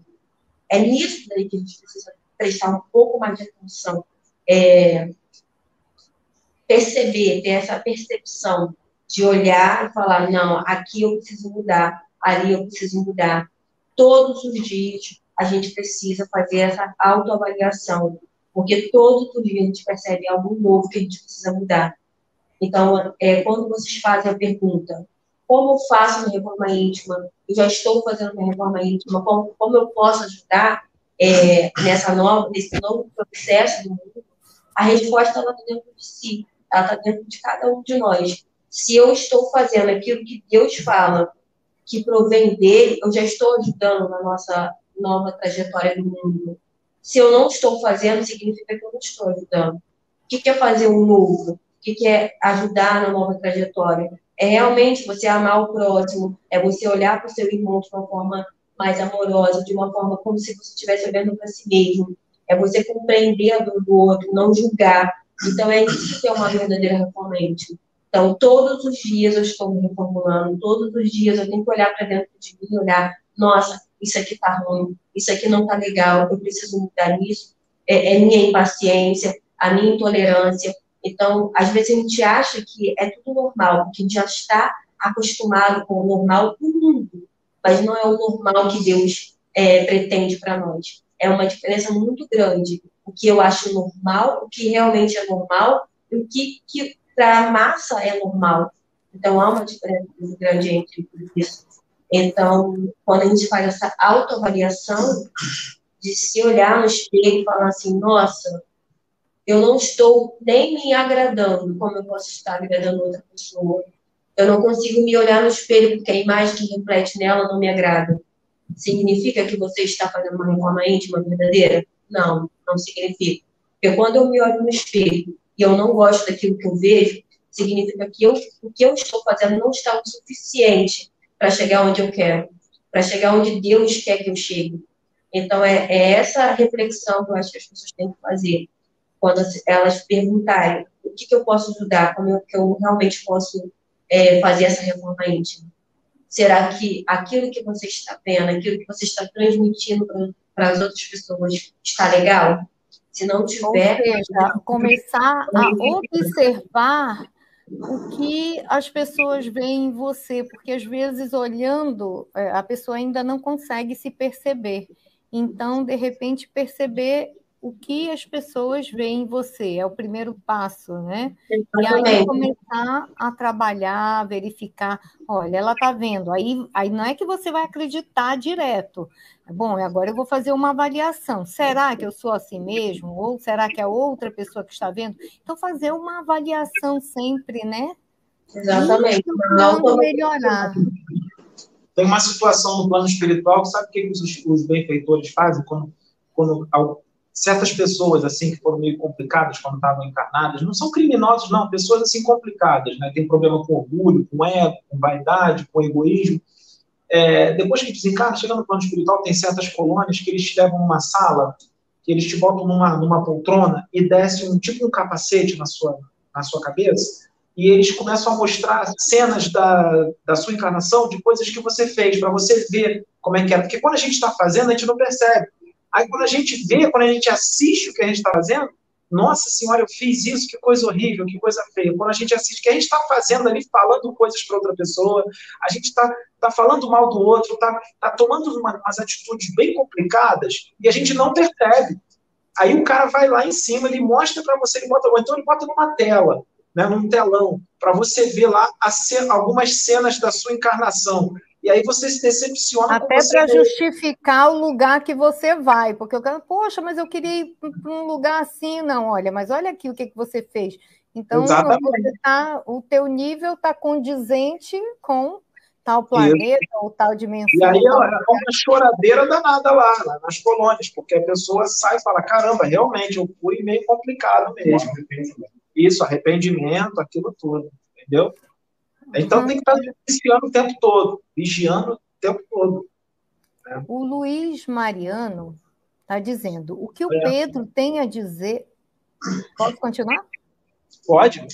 É nisso daí que a gente precisa prestar um pouco mais de atenção. É, perceber, ter essa percepção de olhar e falar, não, aqui eu preciso mudar, ali eu preciso mudar todos os dias a gente precisa fazer essa autoavaliação, porque todos os dias a gente percebe algo novo que a gente precisa mudar. Então, é, quando vocês fazem a pergunta, como eu faço uma reforma íntima? Eu já estou fazendo uma reforma íntima, como, como eu posso ajudar é, nessa nova, nesse novo processo do mundo? A resposta está dentro de si, ela está dentro de cada um de nós. Se eu estou fazendo aquilo que Deus fala, que provém dele, eu já estou ajudando na nossa nova trajetória do mundo. Se eu não estou fazendo, significa que eu não estou ajudando. O que é fazer um novo? O que é ajudar na nova trajetória? É realmente você amar o próximo, é você olhar para o seu irmão de uma forma mais amorosa, de uma forma como se você estivesse olhando para si mesmo. É você compreender a dor do outro, não julgar. Então, é isso que é uma verdadeira reforma íntima. Então, todos os dias eu estou me reformulando, todos os dias eu tenho que olhar para dentro de mim e olhar, nossa, isso aqui está ruim, isso aqui não está legal, eu preciso mudar isso. É, é, minha impaciência, a minha intolerância. Então, às vezes a gente acha que é tudo normal, porque a gente já está acostumado com o normal do mundo, mas não é o normal que Deus é, pretende para nós. É uma diferença muito grande. O que eu acho normal, o que realmente é normal, e o que, que para a massa é normal. Então, há uma diferença muito grande entre isso. Então, quando a gente faz essa autoavaliação, de se olhar no espelho e falar assim, nossa, eu não estou nem me agradando como eu posso estar agradando outra pessoa. Eu não consigo me olhar no espelho porque a imagem que reflete nela não me agrada. Significa que você está fazendo uma reforma íntima verdadeira? Não, não significa. Porque quando eu me olho no espelho e eu não gosto daquilo que eu vejo, significa que eu, o que eu estou fazendo não está o suficiente para chegar onde eu quero, para chegar onde Deus quer que eu chegue. Então, é, é, essa reflexão que eu acho que as pessoas têm que fazer quando elas perguntarem o que, que eu posso ajudar, como eu, que eu realmente posso é, fazer essa reforma íntima? Será que aquilo que você está vendo, aquilo que você está transmitindo para as outras pessoas está legal? Se não tiver. Ou seja, começar a observar o que as pessoas veem em você, porque às vezes olhando, é, a pessoa ainda não consegue se perceber. Então, de repente, perceber o que as pessoas veem em você, é o primeiro passo, né? Exatamente. E aí começar a trabalhar, verificar, olha, ela está vendo, aí, aí não é que você vai acreditar direto. Bom, agora eu vou fazer uma avaliação. Será que eu sou assim mesmo? Ou será que é outra pessoa que está vendo? Então, fazer uma avaliação sempre, né? Exatamente. Tentando melhorar. Tem uma situação no plano espiritual, sabe o que os, os benfeitores fazem quando, quando certas pessoas assim que foram meio complicadas quando estavam encarnadas, não são criminosos não, pessoas assim complicadas, né? Tem problema com orgulho, com ego, com vaidade, com egoísmo. É, depois que desencarna, chegando no plano espiritual, tem certas colônias que eles te levam numa sala, que eles te botam numa, numa poltrona e descem um tipo um capacete na sua na sua cabeça e eles começam a mostrar cenas da, da sua encarnação de coisas que você fez, para você ver como é que era. Porque quando a gente está fazendo, a gente não percebe. Aí quando a gente vê, quando a gente assiste o que a gente está fazendo, nossa senhora, eu fiz isso, que coisa horrível, que coisa feia. Quando a gente assiste o que a gente está fazendo ali, falando coisas para outra pessoa, a gente está tá falando mal do outro, está tá tomando uma, umas atitudes bem complicadas e a gente não percebe. Aí o cara vai lá em cima, ele mostra para você, ele bota, ou então ele bota numa tela, né, num telão, para você ver lá algumas cenas da sua encarnação. E aí você se decepciona. Até para justificar o lugar que você vai, porque eu quero, poxa, mas eu queria ir para um lugar assim, não, olha, mas olha aqui o que, que você fez. Então, tá, o teu nível está condizente com tal planeta Isso. ou tal dimensão. E aí é uma choradeira danada lá, lá, nas colônias, porque a pessoa sai e fala, caramba, realmente, eu fui meio complicado mesmo. Isso, arrependimento, aquilo tudo, entendeu? Então uhum. tem que estar vigiando o tempo todo, vigiando o tempo todo. Né? O Luiz Mariano está dizendo: o que o é. Pedro tem a dizer. Pode continuar? Pode.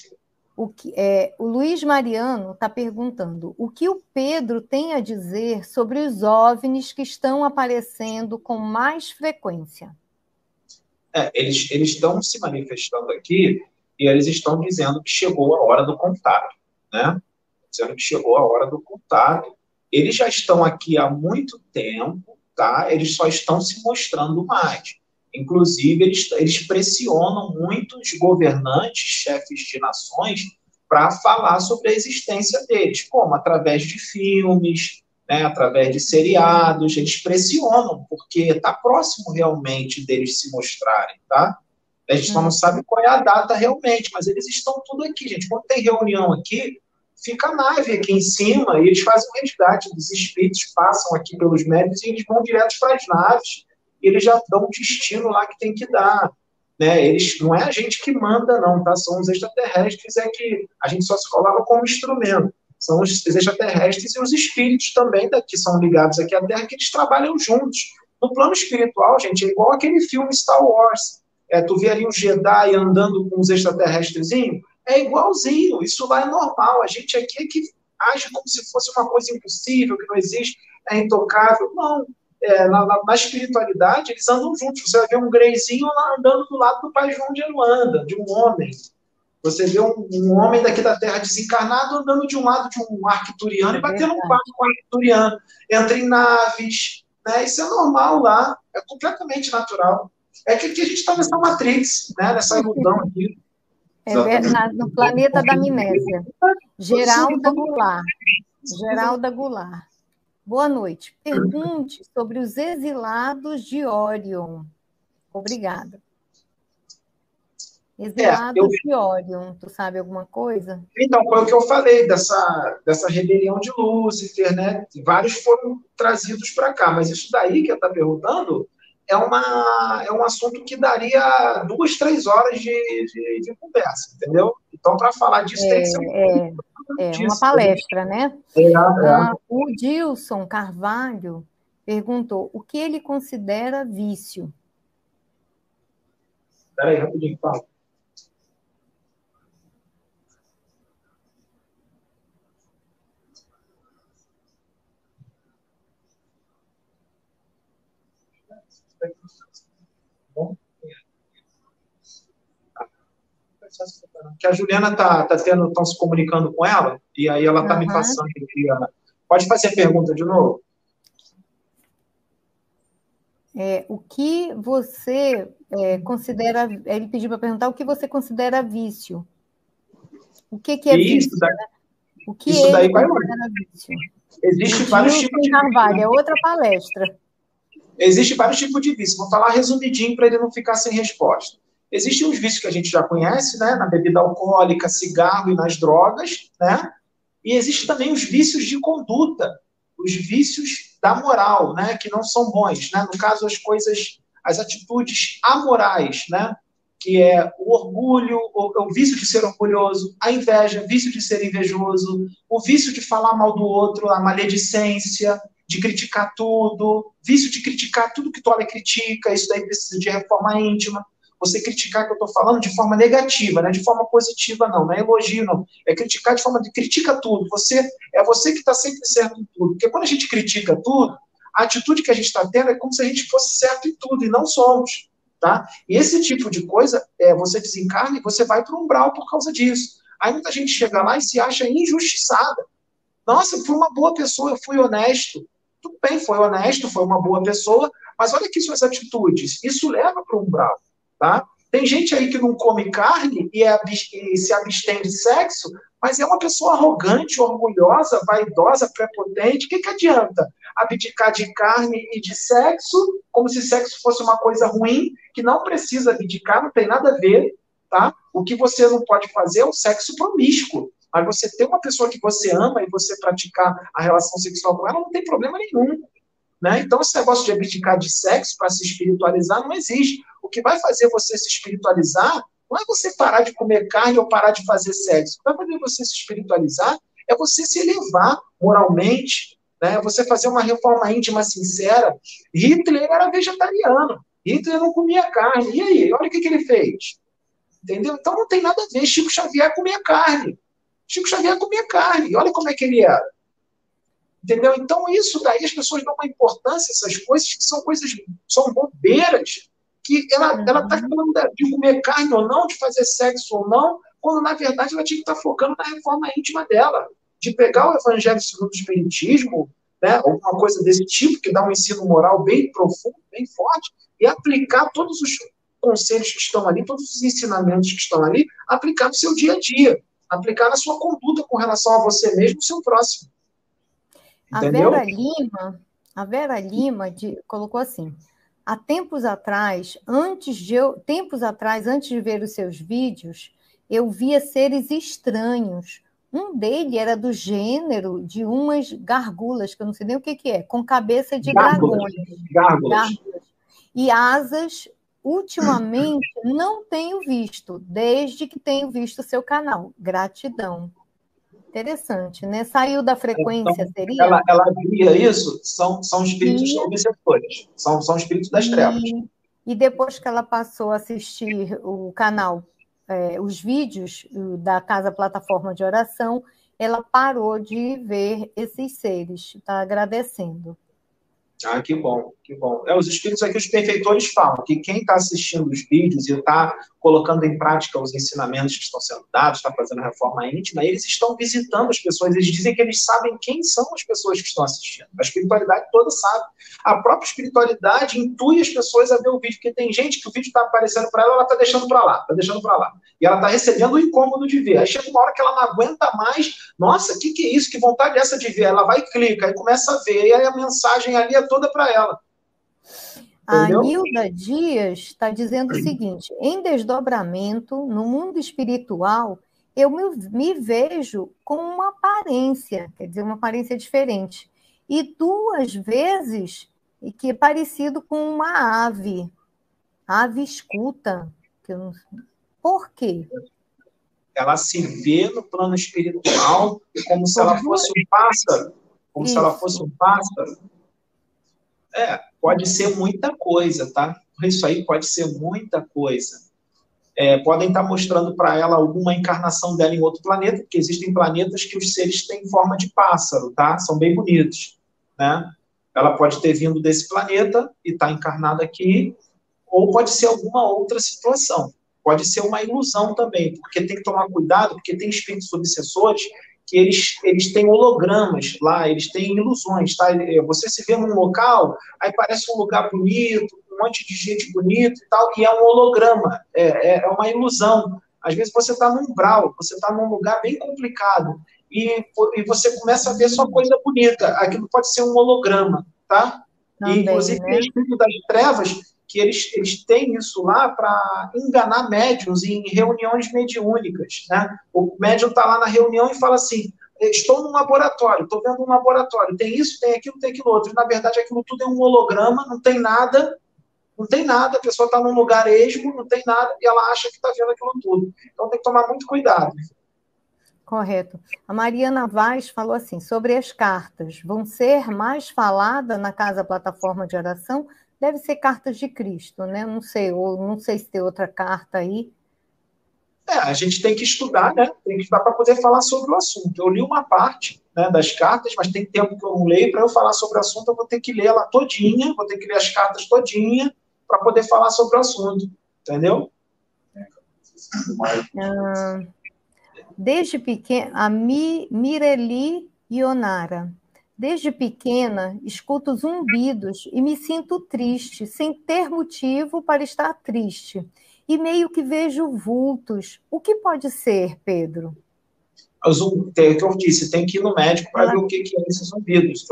O, que, é, o Luiz Mariano está perguntando o que o Pedro tem a dizer sobre os OVNIs que estão aparecendo com mais frequência. É, eles, eles estão se manifestando aqui e eles estão dizendo que chegou a hora do contato, né? Dizendo que chegou a hora do contato. Eles já estão aqui há muito tempo, tá? Eles só estão se mostrando mais. Inclusive, eles, eles pressionam muito os governantes, chefes de nações, para falar sobre a existência deles, como através de filmes, né, através de seriados, eles pressionam, porque está próximo realmente deles se mostrarem, tá? A gente só não uhum. sabe qual é a data realmente, mas eles estão tudo aqui, gente. Quando tem reunião aqui, fica a nave aqui em cima e eles fazem o resgate dos espíritos, passam aqui pelos médicos e eles vão direto para as naves e eles já dão o destino lá que tem que dar. Né? Eles, não é a gente que manda, não, tá? São os extraterrestres, é que a gente só se coloca como instrumento. São os extraterrestres e os espíritos também que são ligados aqui à Terra, que eles trabalham juntos. No plano espiritual, gente, é igual aquele filme Star Wars. É, tu vê ali um Jedi andando com os extraterrestres, é igualzinho, isso lá é normal. A gente aqui é que age como se fosse uma coisa impossível, que não existe, é intocável. Não. É, na, na, na, espiritualidade, eles andam juntos. Você vai ver um Greizinho andando do lado do Pai João de Aruanda, de um homem. Você vê um, um, homem daqui da Terra desencarnado andando de um lado de um arcturiano é e batendo um papo com o arcturiano. Entra em naves. Né? Isso é normal lá, é completamente natural. É que, que a gente está nessa matrix, né? nessa ilusão aqui. É, na, no planeta da amnésia. Geralda Goulart. Geralda Goulart. Boa noite. Pergunte sobre os exilados de Orion. Obrigada. Exilados é, eu... de Orion, tu sabe alguma coisa? Então, foi o que eu falei dessa, dessa rebelião de Lúcifer, né? Vários foram trazidos para cá, mas isso daí que eu está perguntando é, uma, é um assunto que daria duas, três horas de, de, de conversa, entendeu? Então, para falar disso, é, tem que ser um é, é uma palestra, né? É, é. Ah, o Dilson Carvalho perguntou o que ele considera vício. Espera aí, rapidinho, fala. Que a Juliana tá, tá tendo, estão se comunicando com ela, e aí ela tá uhum. me passando. Pode fazer a pergunta de novo? É, o que você é, considera. Ele pediu para perguntar o que você considera vício. O que, que é isso vício? Daí, né? O que isso daí vai vício? Existe vários tipos de Carvalho, é outra palestra. Existe vários tipos de vício. Vou falar resumidinho para ele não ficar sem resposta. Existem os vícios que a gente já conhece, né? Na bebida alcoólica, cigarro e nas drogas, né? E existem também os vícios de conduta, os vícios da moral, né? Que não são bons, né? No caso, as coisas, as atitudes amorais, né? Que é o orgulho, o, o vício de ser orgulhoso, a inveja, o vício de ser invejoso, o vício de falar mal do outro, a maledicência, de criticar tudo, vício de criticar tudo que tu olha critica, isso daí precisa de reforma íntima você criticar que eu estou falando de forma negativa, né? de forma positiva, não, não é elogio, não. É criticar de forma de critica tudo. Você É você que está sempre certo em tudo. Porque quando a gente critica tudo, a atitude que a gente está tendo é como se a gente fosse certo em tudo, e não somos. Tá? E esse tipo de coisa, é, você desencarna e você vai para o umbral por causa disso. Aí muita gente chega lá e se acha injustiçada. Nossa, eu fui uma boa pessoa, eu fui honesto. Tudo bem, foi honesto, foi uma boa pessoa, mas olha aqui suas atitudes. Isso leva para o umbral. Tá? Tem gente aí que não come carne e, é, e se abstém de sexo, mas é uma pessoa arrogante, orgulhosa, vaidosa, prepotente. O que, que adianta abdicar de carne e de sexo, como se sexo fosse uma coisa ruim, que não precisa abdicar, não tem nada a ver, tá? O que você não pode fazer é o sexo promíscuo. Mas você ter uma pessoa que você ama e você praticar a relação sexual com ela, não tem problema nenhum. Né? Então, esse negócio de abdicar de sexo para se espiritualizar não existe. O que vai fazer você se espiritualizar não é você parar de comer carne ou parar de fazer sexo. O que vai fazer você se espiritualizar é você se elevar moralmente, né? você fazer uma reforma íntima sincera. Hitler era vegetariano. Hitler não comia carne. E aí? Olha o que, que ele fez. Entendeu? Então não tem nada a ver. Chico Xavier comia carne. Chico Xavier comia carne. Olha como é que ele era. Entendeu? Então, isso daí as pessoas dão uma importância a essas coisas que são coisas, são bobeiras, que ela está uhum. falando de comer carne ou não, de fazer sexo ou não, quando na verdade ela tinha que estar tá focando na reforma íntima dela, de pegar o evangelho segundo o espiritismo, né, alguma coisa desse tipo, que dá um ensino moral bem profundo, bem forte, e aplicar todos os conselhos que estão ali, todos os ensinamentos que estão ali, aplicar no seu dia a dia, aplicar na sua conduta com relação a você mesmo e ao seu próximo. A Vera Lima, a Vera Lima de, colocou assim: há tempos atrás, antes de eu, tempos atrás, antes de ver os seus vídeos, eu via seres estranhos. Um deles era do gênero de umas gargulas, que eu não sei nem o que, que é, com cabeça de gárgulas. Gárgulas. E asas, ultimamente, não tenho visto, desde que tenho visto o seu canal. Gratidão. Interessante, né? Saiu da frequência, então, seria? Ela, ela diria isso, são, são espíritos e... obsessores, são, são espíritos das trevas. E depois que ela passou a assistir o canal, é, os vídeos da Casa Plataforma de Oração, ela parou de ver esses seres, está agradecendo. Ah, que bom, que bom. É, os espíritos aqui, os perfeitores falam que quem está assistindo os vídeos e está colocando em prática os ensinamentos que estão sendo dados, está fazendo reforma íntima, eles estão visitando as pessoas, eles dizem que eles sabem quem são as pessoas que estão assistindo. A espiritualidade toda sabe. A própria espiritualidade intui as pessoas a ver o vídeo, porque tem gente que o vídeo está aparecendo para ela, ela está deixando para lá, está deixando para lá. E ela está recebendo o incômodo de ver. Aí chega uma hora que ela não aguenta mais, nossa, o que, que é isso? Que vontade é essa de ver? Ela vai e clica, aí começa a ver, e aí a mensagem ali é toda para ela. A Nilda Dias está dizendo o seguinte: em desdobramento, no mundo espiritual, eu me, me, vejo com uma aparência, quer dizer, uma aparência diferente. E duas vezes que é parecido com uma ave. Ave escuta. Que não... Por quê? Ela se vê no plano espiritual como se ela fosse um pássaro. Como Isso. se ela fosse um pássaro. É, pode ser muita coisa, tá? Isso aí pode ser muita coisa. É, podem estar mostrando para ela alguma encarnação dela em outro planeta, porque existem planetas que os seres têm forma de pássaro, tá? São bem bonitos, né? Ela pode ter vindo desse planeta e está encarnada aqui, ou pode ser alguma outra situação. Pode ser uma ilusão também, porque tem que tomar cuidado, porque tem espíritos obsessores que eles, eles têm hologramas lá, eles têm ilusões, tá? Você se vê num local, aí parece um lugar bonito, um monte de gente bonita e tal, e é um holograma, é, é, é uma ilusão. Às vezes você está num umbral, você está num lugar bem complicado, e, e você começa a ver só coisa bonita. Aquilo pode ser um holograma, tá? Também, e, inclusive, né? tem espírito das trevas que eles, eles têm isso lá para enganar médiums em reuniões mediúnicas. Né? O médium está lá na reunião e fala assim: estou num laboratório, estou vendo um laboratório, tem isso, tem aquilo, tem aquilo outro. Na verdade, aquilo tudo é um holograma, não tem nada, não tem nada, a pessoa está num lugar esmo, não tem nada, e ela acha que está vendo aquilo tudo. Então tem que tomar muito cuidado. Correto. A Mariana Vaz falou assim: sobre as cartas, vão ser mais faladas na casa plataforma de oração Deve ser cartas de Cristo, né? Não sei, ou não sei se tem outra carta aí. É, a gente tem que estudar, né? Tem que estudar para poder falar sobre o assunto. Eu li uma parte né, das cartas, mas tem tempo que eu não leio. Para eu falar sobre o assunto, eu vou ter que ler ela todinha, vou ter que ler as cartas todinha para poder falar sobre o assunto. Entendeu? Ah, desde pequena, a Mi, Mireli Ionara. Desde pequena, escuto zumbidos e me sinto triste, sem ter motivo para estar triste. E meio que vejo vultos. O que pode ser, Pedro? É o que eu disse, tem que ir no médico para ver o que, é esses zumbidos.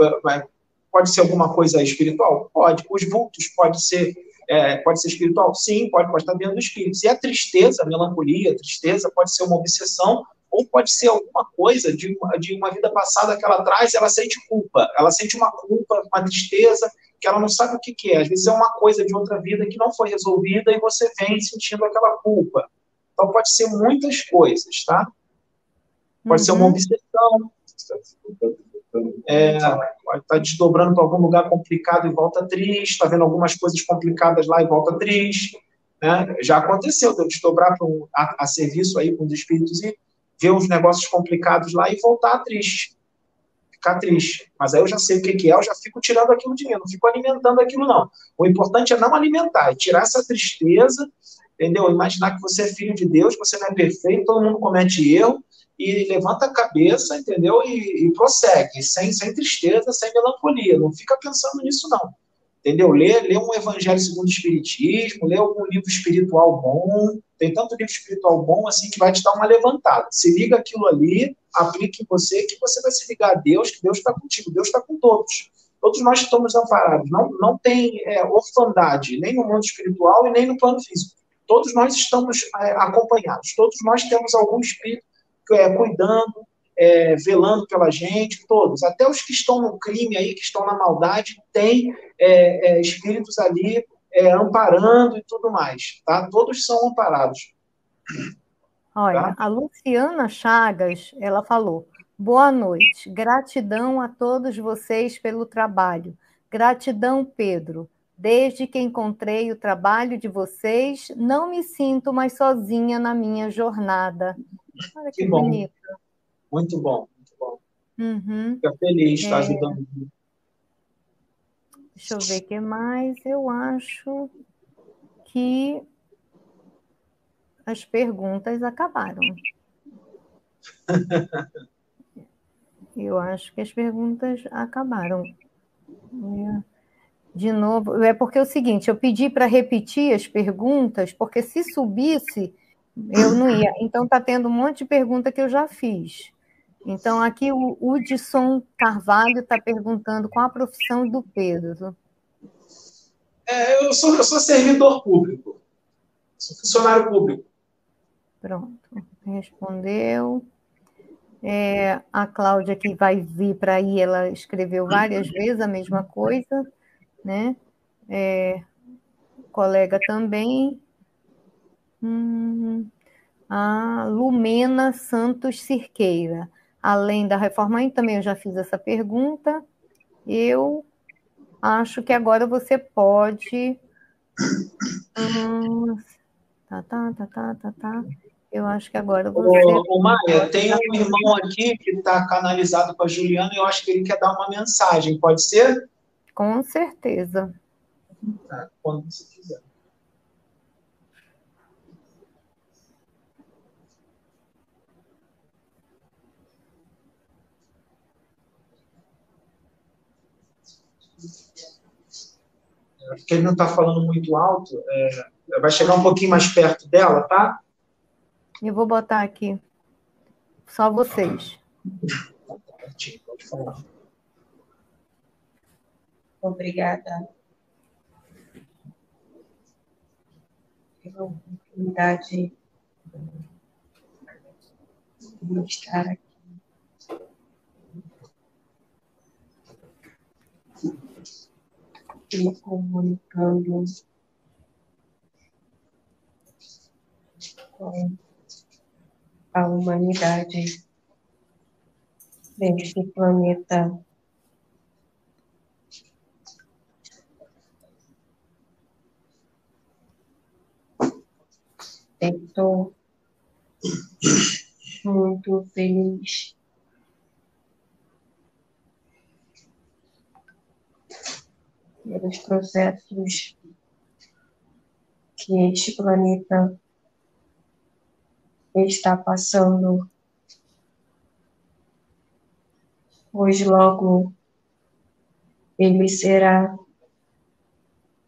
Pode ser alguma coisa espiritual? Pode. Os vultos pode ser, é, pode ser espiritual? Sim, pode, pode estar dentro do espírito. E a tristeza, a melancolia, a tristeza pode ser uma obsessão ou pode ser alguma coisa de uma, de uma vida passada que ela traz, ela sente culpa, ela sente uma culpa, uma tristeza, que ela não sabe o que, que é. Às vezes é uma coisa de outra vida que não foi resolvida e você vem sentindo aquela culpa. Então pode ser muitas coisas, tá? Pode uhum. ser uma uhum. obsessão. É, pode estar desdobrando para algum lugar complicado e volta triste, está vendo algumas coisas complicadas lá e volta triste. Né? Já aconteceu de eu desdobrar um, a, a, serviço aí com os espíritos e ver uns negócios complicados lá e voltar triste. Ficar triste. Mas aí eu já sei o que, que é, eu já fico tirando aquilo de mim, não fico alimentando aquilo, não. O importante é não alimentar, é tirar essa tristeza, entendeu? Imaginar que você é filho de Deus, você não é perfeito, todo mundo comete erro, e levanta a cabeça, entendeu? E, e prossegue, sem, sem tristeza, sem melancolia. Não fica pensando nisso, não entendeu? Lê, lê um Evangelho segundo o Espiritismo, lê algum livro espiritual bom. Tem tanto livro espiritual bom assim que vai te dar uma levantada. Se liga aquilo ali, aplique em você, que você vai se ligar a Deus, que Deus está contigo, Deus está com todos. Todos nós estamos amparados. Não, não tem é, orfandade, nem no mundo espiritual e nem no plano físico. Todos nós estamos é, acompanhados. Todos nós temos algum espírito é, cuidando, é, velando pela gente, todos, até os que estão no crime aí, que estão na maldade, têm é, é, espíritos ali é, amparando e tudo mais, tá? Todos são amparados. Olha, tá? a Luciana Chagas, ela falou, boa noite, gratidão a todos vocês pelo trabalho, gratidão, Pedro, Desde que encontrei o trabalho de vocês, não me sinto mais sozinha na minha jornada. Olha que, que bonito. Muito bom, muito bom. Uhum. Fica feliz, está é... ajudando. Deixa eu ver o que mais. Eu acho que as perguntas acabaram. eu acho que as perguntas acabaram. De novo, é porque é o seguinte, eu pedi para repetir as perguntas, porque se subisse, eu não ia. Então está tendo um monte de pergunta que eu já fiz. Então, aqui o Hudson Carvalho está perguntando qual a profissão do Pedro. É, eu, sou, eu sou servidor público. Sou funcionário público. Pronto, respondeu. É, a Cláudia, que vai vir para aí, ela escreveu várias vezes a mesma coisa, né? É, colega também. Hum, a Lumena Santos Cirqueira além da reforma, também eu já fiz essa pergunta. Eu acho que agora você pode. Hum, tá, tá, tá, tá, tá, tá. Eu acho que agora você. Ô, ô Maia, tem um irmão aqui que está canalizado com a Juliana e eu acho que ele quer dar uma mensagem, pode ser? Com certeza. Tá, quando você quiser. Porque ele não está falando muito alto, é, vai chegar um pouquinho mais perto dela, tá? Eu vou botar aqui. Só vocês. Pode falar. Obrigada pela oportunidade de estar aqui. Me comunicando com a humanidade deste planeta. Estou muito feliz pelos processos que este planeta está passando, pois logo ele será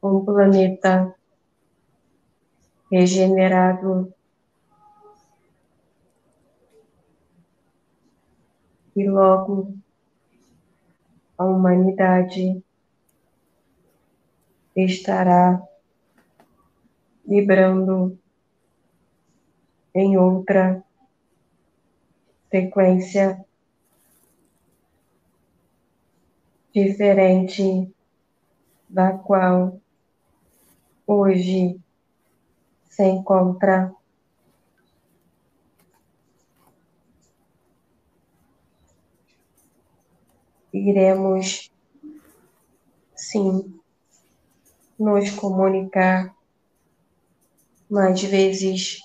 um planeta regenerado. E logo a humanidade estará vibrando em outra sequência diferente da qual hoje se encontra. Iremos, sim, nos comunicar mais vezes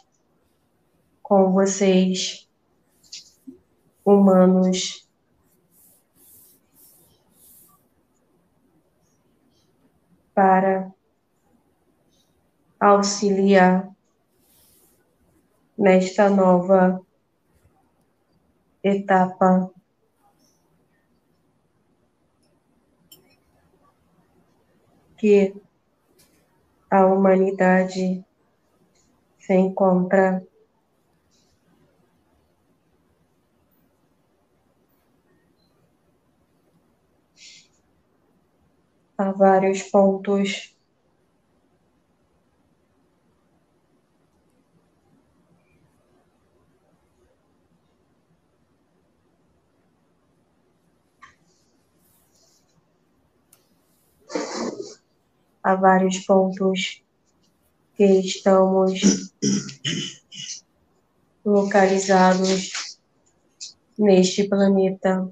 com vocês, humanos. Para auxiliar nesta nova etapa. Que a humanidade se encontra a vários pontos a vários pontos que estamos localizados neste planeta.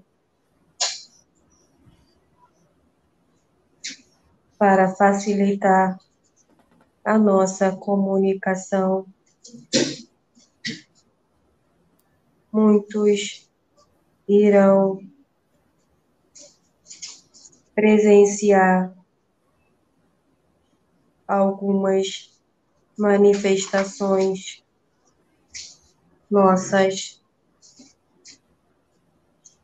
para facilitar a nossa comunicação. Muitos irão presenciar algumas manifestações nossas,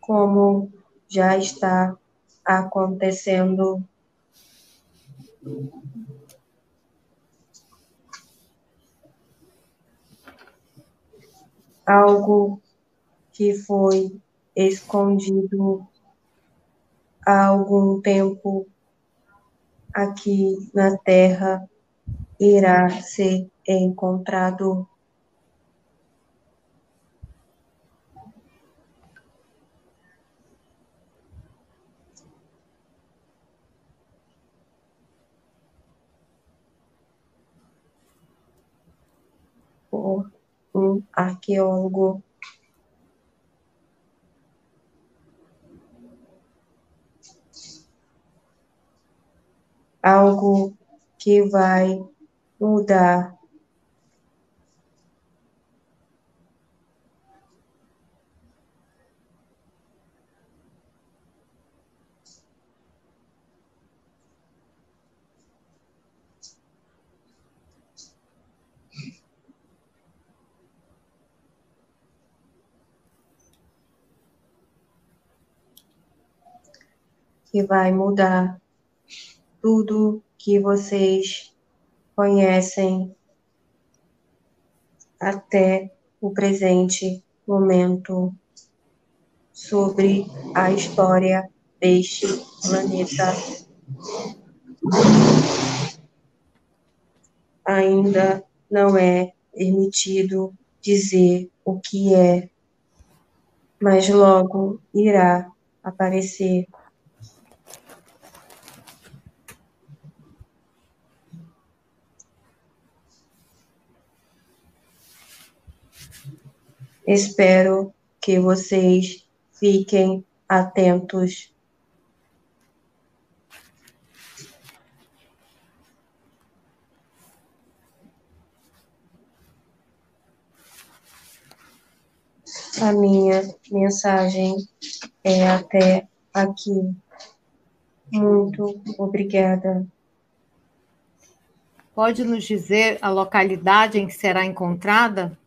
como já está acontecendo. Algo que foi escondido há algum tempo aqui na Terra irá ser encontrado. Por um arqueólogo algo que vai mudar. Que vai mudar tudo que vocês conhecem até o presente momento sobre a história deste planeta. Ainda não é permitido dizer o que é, mas logo irá aparecer. Espero que vocês fiquem atentos. A minha mensagem é até aqui. Muito obrigada. Pode nos dizer a localidade em que será encontrada?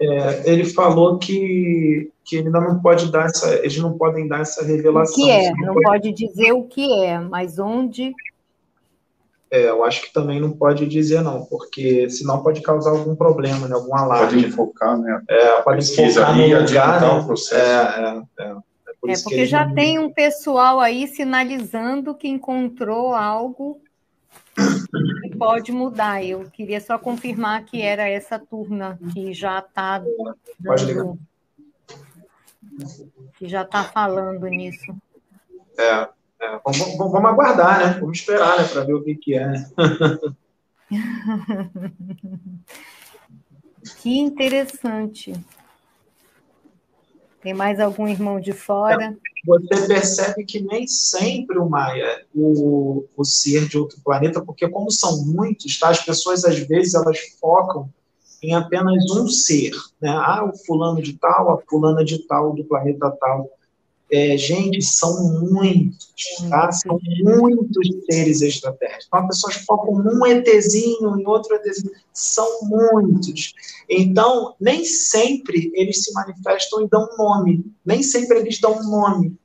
É, ele falou que, que ele ainda não pode dar essa, eles não podem dar essa revelação. O que é? Não, pode... pode dizer o que é, mas onde? É, eu acho que também não pode dizer não, porque senão pode causar algum problema, né? algum alarme. Pode enfocar, né? É, pode enfocar no lugar, né? o processo. É, é, é. É, é porque já não... tem um pessoal aí sinalizando que encontrou algo pode mudar. Eu queria só confirmar que era essa turma que já está dando, que já está falando nisso. É, é vamos, vamos, vamos, aguardar, né? Vamos esperar, né, para ver o que, que é. que interessante. Tem mais algum irmão de fora? Você percebe que nem sempre o Maia, o, o ser de outro planeta, porque como são muitos, tá? as pessoas às vezes elas focam em apenas um ser, né? Ah, o fulano de tal, a fulana de tal, do planeta tal. É, gente, são muitos, tá? São muitos seres extraterrestres. Então, as pessoas focam num ETzinho, em outro ETzinho. São muitos. Então, nem sempre eles se manifestam e dão um nome. Nem sempre eles dão um nome.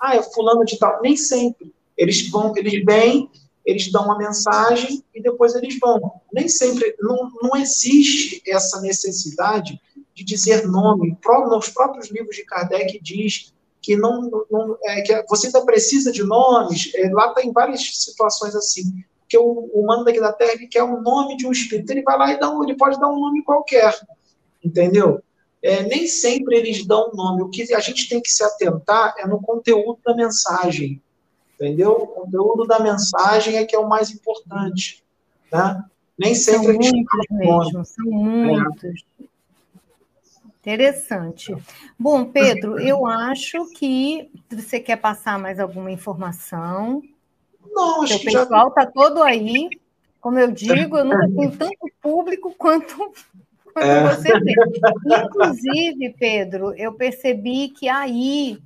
Ah, é fulano de tal. Nem sempre. Eles vão, eles vêm, eles dão uma mensagem e depois eles vão. Nem sempre, não, não existe essa necessidade de dizer nome. Nos próprios livros de Kardec diz que não, não é, que você ainda precisa de nomes. É, lá tem várias situações assim. Que o humano daqui da Terra ele quer o nome de um espírito, ele vai lá e dá um, ele pode dar um nome qualquer, entendeu? É, nem sempre eles dão um nome. O que a gente tem que se atentar é no conteúdo da mensagem, entendeu? O conteúdo da mensagem é que é o mais importante, né? Nem sempre são muitos mesmo, são muitos. Interessante. Bom, Pedro, eu acho que você quer passar mais alguma informação. Não, acho o pessoal está já... todo aí. Como eu digo, eu nunca tenho tanto público quanto, quanto é. você tem. Inclusive, Pedro, eu percebi que aí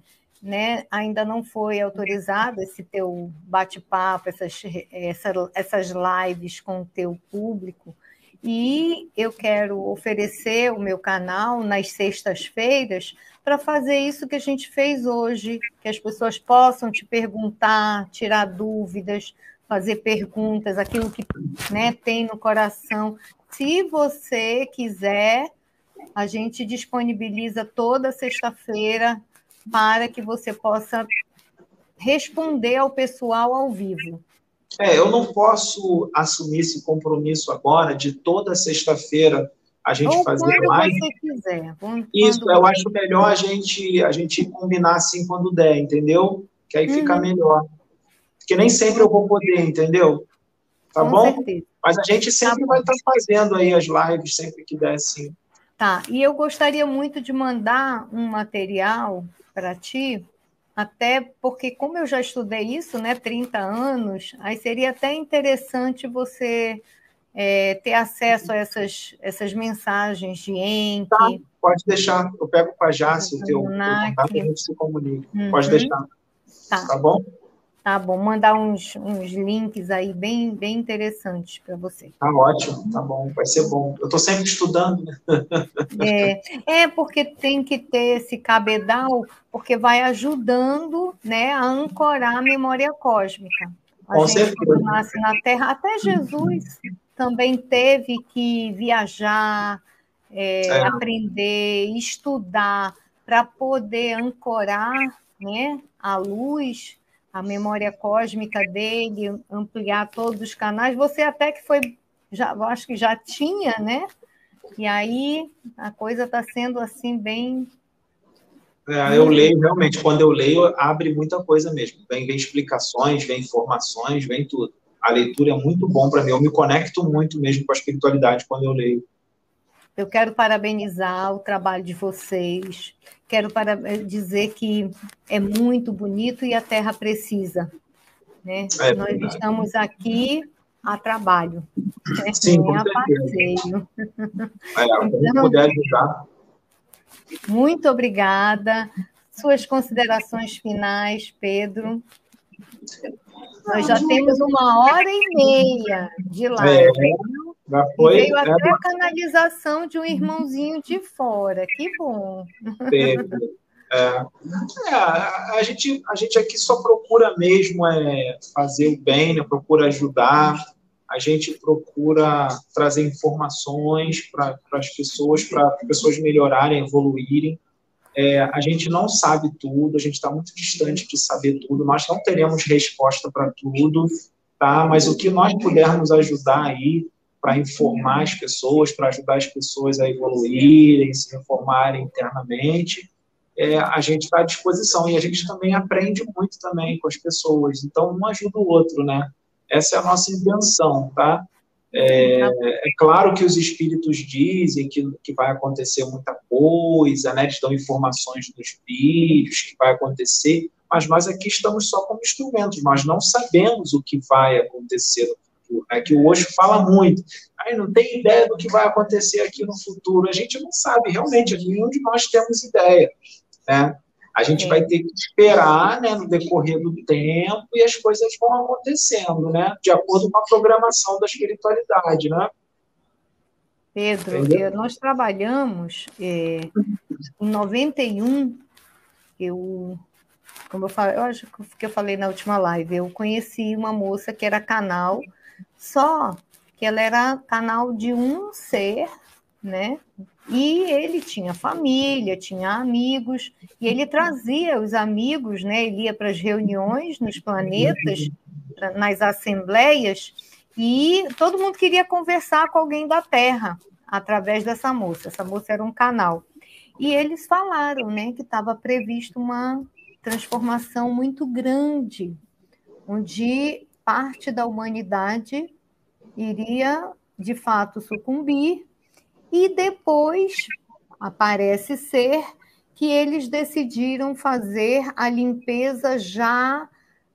né, ainda não foi autorizado esse teu bate-papo, essas, essa, essas lives com o teu público. E eu quero oferecer o meu canal nas sextas-feiras para fazer isso que a gente fez hoje, que as pessoas possam te perguntar, tirar dúvidas, fazer perguntas, aquilo que né, tem no coração. Se você quiser, a gente disponibiliza toda sexta-feira para que você possa responder ao pessoal ao vivo. É, eu não posso assumir esse compromisso agora de toda sexta-feira a gente Ou fazer quando live. Você quiser. Quando, Isso, eu acho melhor a gente, a gente combinar assim quando der, entendeu? Que aí uhum. fica melhor. Porque nem sempre eu vou poder, entendeu? Tá Com bom? Certeza. Mas a gente sempre tá vai estar fazendo aí as lives, sempre que der, sim. Tá, e eu gostaria muito de mandar um material para ti, até porque, como eu já estudei isso, né, 30 anos, aí seria até interessante você é, ter acesso a essas, essas mensagens de Enki. Tá, pode deixar, eu pego com a Jace o teu, contato e a gente se comunica. Uhum. Pode deixar. Tá. tá bom? Tá bom, mandar uns, uns links aí bem, bem interessantes para você. Tá ótimo, tá bom, vai ser bom. Eu estou sempre estudando, né? É, é, porque tem que ter esse cabedal, porque vai ajudando né, a ancorar a memória cósmica. A Com gente, certeza. nasce na Terra, até Jesus também teve que viajar, é, É. aprender, estudar, para poder ancorar né, a luz, a memória cósmica dele, ampliar todos os canais. Você até que foi, já, acho que já tinha, né? E aí a coisa está sendo assim bem. É, eu leio, realmente, quando eu leio, abre muita coisa mesmo. Vem, vem explicações, vem informações, vem tudo. A leitura é muito bom para mim. Eu me conecto muito mesmo com a espiritualidade quando eu leio. Eu quero parabenizar o trabalho de vocês. Quero para dizer que é muito bonito e a Terra precisa. Né? É Nós verdade. estamos aqui a trabalho. né? Sim, é a certeza. passeio. É, Então- puder ajudar. Muito obrigada. Suas considerações finais, Pedro. Nós já temos uma hora e meia de live. É, já E foi. veio é, até a canalização de um irmãozinho de fora. Que bom. teve. É, é, a, a gente, a gente aqui só procura mesmo é, fazer o bem, né? procura ajudar, a gente procura trazer informações para as pessoas, para as pessoas melhorarem, evoluírem. É, a gente não sabe tudo, a gente está muito distante de saber tudo, nós não teremos resposta para tudo, tá? mas o que nós pudermos ajudar aí para informar as pessoas, para ajudar as pessoas a evoluírem, se reformarem internamente, é, a gente está à disposição e a gente também aprende muito também com as pessoas. Então, um ajuda o outro, né? Essa é a nossa intenção, tá? É, é claro que os espíritos dizem que, que vai acontecer muita coisa, né? Eles dão informações nos vídeos que vai acontecer, mas nós aqui estamos só como instrumentos, nós não sabemos o que vai acontecer no futuro, né? Que o Osho fala muito, aí não tem ideia do que vai acontecer aqui no futuro, a gente não sabe, realmente, nenhum de nós temos ideia, né? A gente vai ter que esperar, né, no decorrer do tempo e as coisas vão acontecendo, né, de acordo com a programação da espiritualidade, né? Pedro, Entendeu? eu- nós trabalhamos é, em 91, eu, como eu falei, eu acho que eu falei na última live, eu conheci uma moça que era canal, só que ela era canal de um ser, né? E ele tinha família, tinha amigos, e ele trazia os amigos, né? Ele ia para as reuniões nos planetas, nas assembleias, e todo mundo queria conversar com alguém da Terra através dessa moça. Essa moça era um canal. E eles falaram né, que estava previsto uma transformação muito grande, onde parte da humanidade iria, de fato, sucumbir, e depois aparece ser que eles decidiram fazer a limpeza já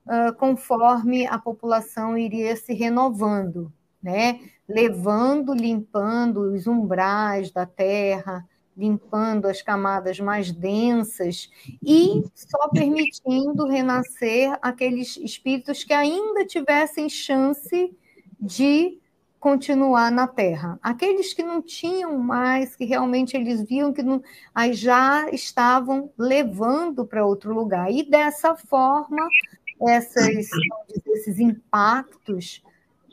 ah, conforme a população iria se renovando, né? levando, limpando os umbrais da terra, limpando as camadas mais densas e só permitindo renascer aqueles espíritos que ainda tivessem chance de continuar na Terra. Aqueles que não tinham mais, que realmente eles viam que não, aí já estavam levando para outro lugar. E dessa forma, essas, esses impactos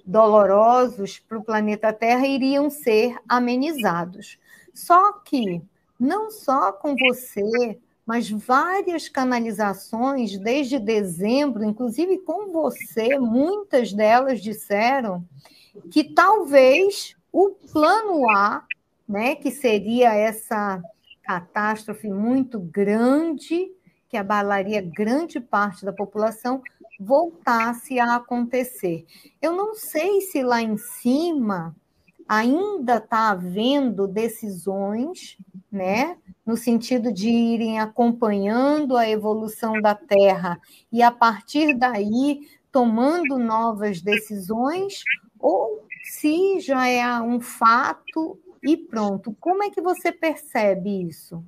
dolorosos para o planeta Terra iriam ser amenizados. Só que não só com você, mas várias canalizações desde dezembro, inclusive com você, muitas delas disseram que talvez o plano A, né, que seria essa catástrofe muito grande, que abalaria grande parte da população, voltasse a acontecer. Eu não sei se lá em cima ainda está havendo decisões, né, no sentido de irem acompanhando a evolução da Terra e a partir daí tomando novas decisões, ou se já é um fato e pronto. Como é que você percebe isso?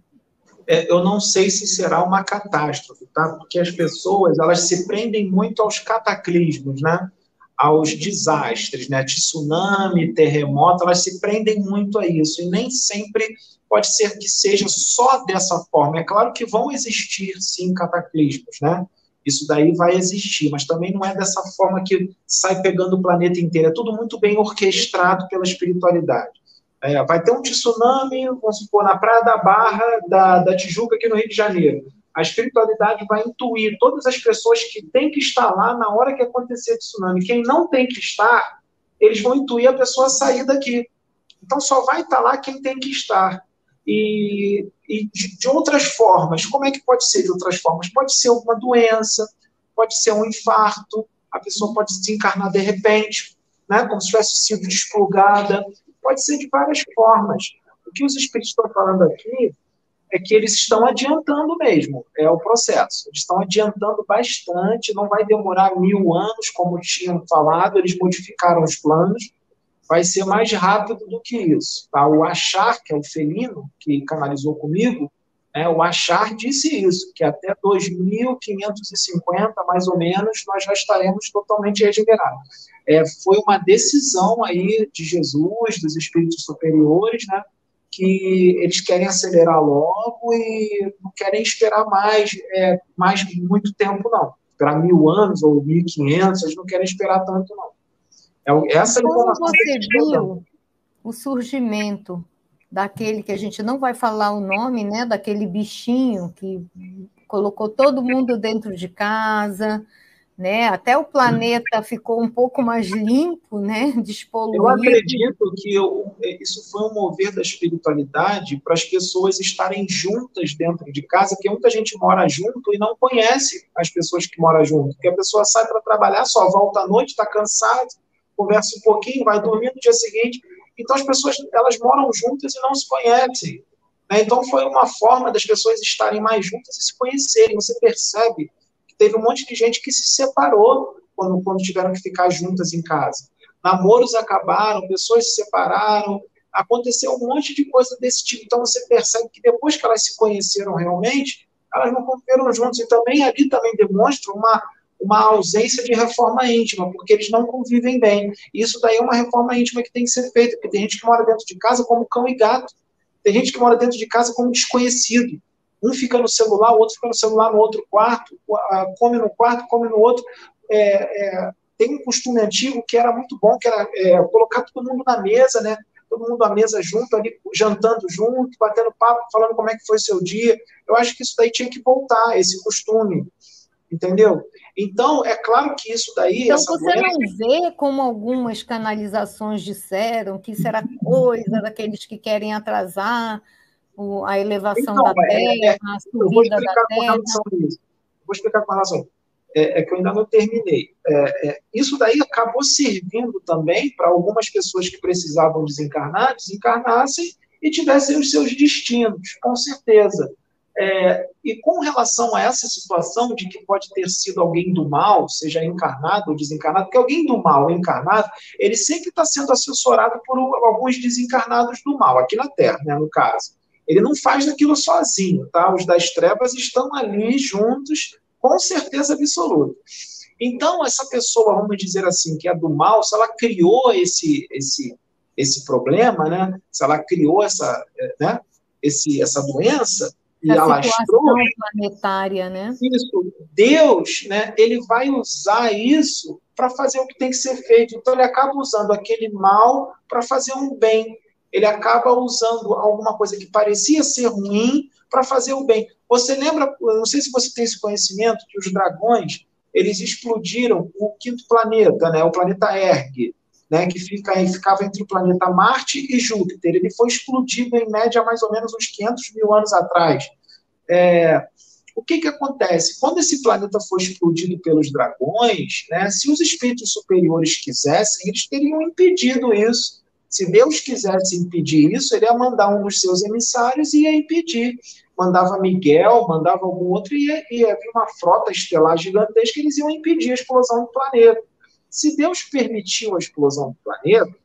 é, eu não sei se será uma catástrofe, tá? Porque as pessoas elas se prendem muito aos cataclismos, né? Aos desastres, né? Tsunami, terremoto, elas se prendem muito a isso e nem sempre pode ser que seja só dessa forma. É claro que vão existir sim cataclismos, né? Isso daí vai existir, mas também não é dessa forma que sai pegando o planeta inteiro. É tudo muito bem orquestrado pela espiritualidade. É, vai ter um tsunami, vamos supor, na Praia da Barra, da, da Tijuca, aqui no Rio de Janeiro. A espiritualidade vai intuir todas as pessoas que têm que estar lá na hora que acontecer o tsunami. Quem não tem que estar, eles vão intuir a pessoa sair daqui. Então só vai estar lá quem tem que estar. E, e de, de, outras formas, como é que pode ser de outras formas? Pode ser uma doença, pode ser um infarto, a pessoa pode desencarnar de repente, né, como se tivesse sido desplugada, Pode ser de várias formas. O que os espíritos estão falando aqui é que eles estão adiantando mesmo, é o processo. Eles estão adiantando bastante, não vai demorar mil anos, como tinham falado, eles modificaram os planos, vai ser mais rápido do que isso. Tá? O Achar, que é o felino, que canalizou comigo, é, o Achar disse isso, que até 2550, mais ou menos, nós já estaremos totalmente regenerados é, foi uma decisão aí de Jesus, dos espíritos superiores, né, que eles querem acelerar logo e não querem esperar mais, é, mais muito tempo, não. Esperar mil anos ou mil e quinhentos, eles não querem esperar tanto, não. É, essa Como você viu o surgimento daquele que a gente não vai falar o nome, né, daquele bichinho que colocou todo mundo dentro de casa, né? Até o planeta ficou um pouco mais limpo, né? Despoluído. Eu acredito que eu, isso foi um mover da espiritualidade para as pessoas estarem juntas dentro de casa, porque muita gente mora junto e não conhece as pessoas que moram junto, porque a pessoa sai para trabalhar, só volta à noite, está cansado, conversa um pouquinho, vai dormir no dia seguinte. Então as pessoas elas moram juntas e não se conhecem. Né? Então foi uma forma das pessoas estarem mais juntas e se conhecerem. Você percebe teve um monte de gente que se separou quando, quando tiveram que ficar juntas em casa. Namoros acabaram, pessoas se separaram, aconteceu um monte de coisa desse tipo. Então você percebe que depois que elas se conheceram realmente, elas não conviveram juntos. E também ali também demonstra uma, uma ausência de reforma íntima, porque eles não convivem bem. Isso daí é uma reforma íntima que tem que ser feita, porque tem gente que mora dentro de casa como cão e gato. Tem gente que mora dentro de casa como desconhecido. Um fica no celular, o outro fica no celular no outro quarto, come no quarto, come no outro. É, é, tem um costume antigo que era muito bom, que era é, colocar todo mundo na mesa, né? Todo mundo à mesa junto, ali, jantando junto, batendo papo, falando como é que foi seu dia. Eu acho que isso daí tinha que voltar, esse costume, entendeu? Então, é claro que isso daí. Então, você não vê como algumas canalizações disseram que isso era coisa daqueles que querem atrasar a elevação então, da é, Terra, é, a subida da Terra. Vou explicar com relação. É, é, que eu ainda não terminei. É, é, isso daí acabou servindo também para algumas pessoas que precisavam desencarnar, desencarnassem e tivessem os seus destinos, com certeza. É, e com relação a essa situação de que pode ter sido alguém do mal, seja encarnado ou desencarnado, porque alguém do mal encarnado, ele sempre está sendo assessorado por alguns desencarnados do mal, aqui na Terra, né, no caso. Ele não faz aquilo sozinho, tá? Os das trevas estão ali juntos, com certeza absoluta. Então, essa pessoa, vamos dizer assim, que é do mal, se ela criou esse, esse, esse problema, né? Se ela criou essa, né? esse, essa doença, e alastrou. planetária, né? Isso. Deus, né? Ele vai usar isso para fazer o que tem que ser feito. Então, ele acaba usando aquele mal para fazer um bem ele acaba usando alguma coisa que parecia ser ruim para fazer o bem. Você lembra, não sei se você tem esse conhecimento, que os dragões, eles explodiram o quinto planeta, né, o planeta Erg, né, que fica, ficava entre o planeta Marte e Júpiter. Ele foi explodido, em média, mais ou menos uns 500 mil anos atrás. É, o que, que acontece? Quando esse planeta foi explodido pelos dragões, né, se os espíritos superiores quisessem, eles teriam impedido isso. Se Deus quisesse impedir isso, ele ia mandar um dos seus emissários e ia impedir. Mandava Miguel, mandava algum outro, e ia, vir uma frota estelar gigantesca, eles iam impedir a explosão do planeta. Se Deus permitiu a explosão do planeta,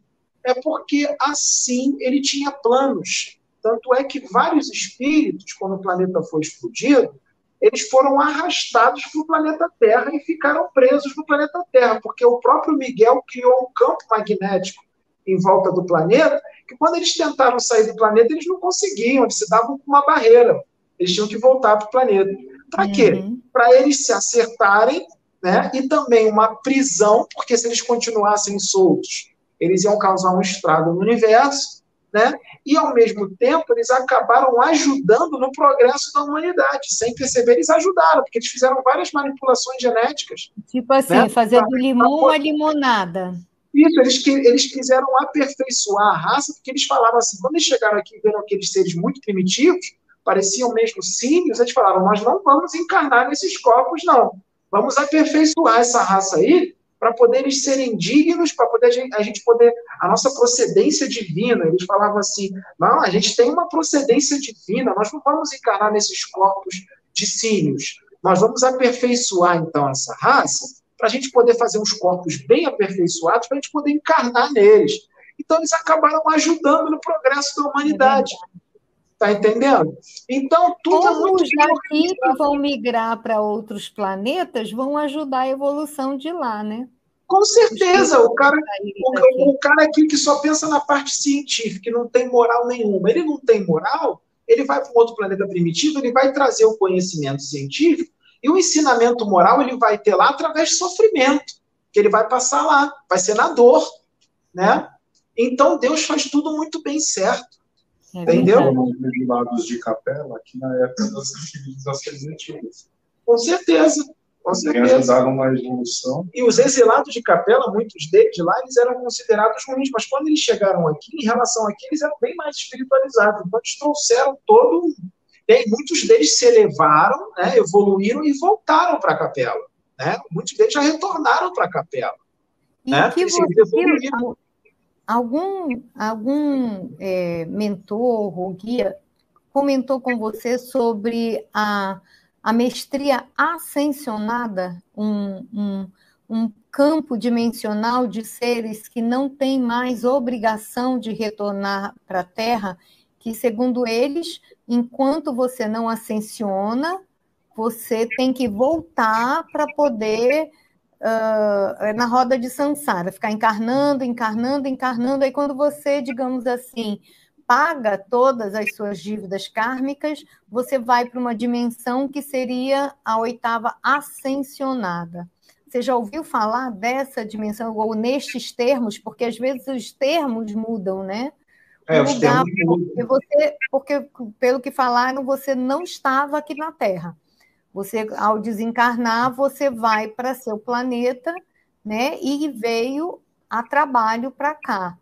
é porque assim ele tinha planos. Tanto é que vários espíritos, quando o planeta foi explodido, eles foram arrastados para o planeta Terra e ficaram presos no planeta Terra, porque o próprio Miguel criou um campo magnético em volta do planeta, que quando eles tentaram sair do planeta, eles não conseguiam, eles se davam com uma barreira. Eles tinham que voltar para o planeta. Para uhum. quê? Para eles se acertarem, né? E também uma prisão, porque se eles continuassem soltos, eles iam causar um estrago no universo, né? E ao mesmo tempo eles acabaram ajudando no progresso da humanidade, sem perceber eles ajudaram, porque eles fizeram várias manipulações genéticas. Tipo assim, né? fazer do limão a limonada. Isso, eles, eles quiseram aperfeiçoar a raça, porque eles falavam assim, quando eles chegaram aqui e viram aqueles seres muito primitivos, pareciam mesmo símios, eles falaram, nós não vamos encarnar nesses corpos, não. Vamos aperfeiçoar essa raça aí para poder eles serem dignos, para poder a gente poder a nossa procedência divina. Eles falavam assim: não, a gente tem uma procedência divina, nós não vamos encarnar nesses corpos de símios. Nós vamos aperfeiçoar então essa raça para a gente poder fazer uns corpos bem aperfeiçoados para a gente poder encarnar neles. Então eles acabaram ajudando no progresso da humanidade. Tá entendendo? Então, tudo é muito os daqui que vão migrar para outros planetas vão ajudar a evolução de lá, né? Com certeza, o cara, o, o, cara aqui que só pensa na parte científica, que não tem moral nenhuma, ele não tem moral, ele vai para um outro planeta primitivo, ele vai trazer o conhecimento científico e o ensinamento moral ele vai ter lá através de sofrimento, que ele vai passar lá, vai ser na dor, né? Então Deus faz tudo muito bem certo. É Entendeu? Os de capela aqui na época das civilizações antigas. Com certeza. Com certeza. ajudaram na evolução. E os exilados de capela, muitos deles lá, eles eram considerados ruins, mas quando eles chegaram aqui, em relação aqui, eles eram bem mais espiritualizados. Então, eles trouxeram todo. E muitos deles se elevaram, né, evoluíram e voltaram para a capela. Né? Muitos deles já retornaram para a capela. E né? que você, algum, algum é, mentor ou guia comentou com você sobre a, a mestria ascensionada, um, um, um campo dimensional de seres que não têm mais obrigação de retornar para a Terra, que, segundo eles, enquanto você não ascensiona, você tem que voltar para poder uh, na roda de Sansara, ficar encarnando, encarnando, encarnando. Aí quando você, digamos assim, paga todas as suas dívidas kármicas, você vai para uma dimensão que seria a oitava ascensionada. Você já ouviu falar dessa dimensão, ou nestes termos, porque às vezes os termos mudam, né? É, os lugar, termos porque, você, porque, pelo que falaram, você não estava aqui na Terra. Você, ao desencarnar, você vai para seu planeta, né? E veio a trabalho para cá.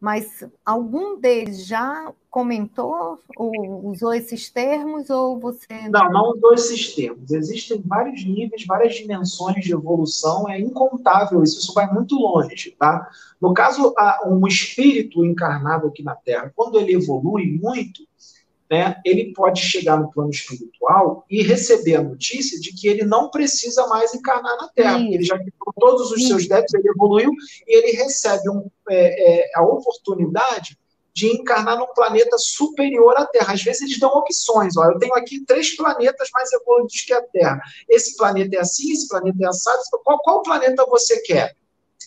Mas algum deles já comentou ou usou esses termos ou você não? Não, usou esses termos. Existem vários níveis, várias dimensões de evolução. É incontável isso. Isso vai muito longe, tá? No caso, um espírito encarnado aqui na Terra, quando ele evolui muito, né, ele pode chegar no plano espiritual e receber a notícia de que ele não precisa mais encarnar na Terra. Ele já quitou todos os seus débitos, ele evoluiu e ele recebe um, é, é, a oportunidade de encarnar num planeta superior à Terra. Às vezes eles dão opções. Ó, eu tenho aqui três planetas mais evoluídos que a Terra. Esse planeta é assim, esse planeta é assado. Qual, qual planeta você quer?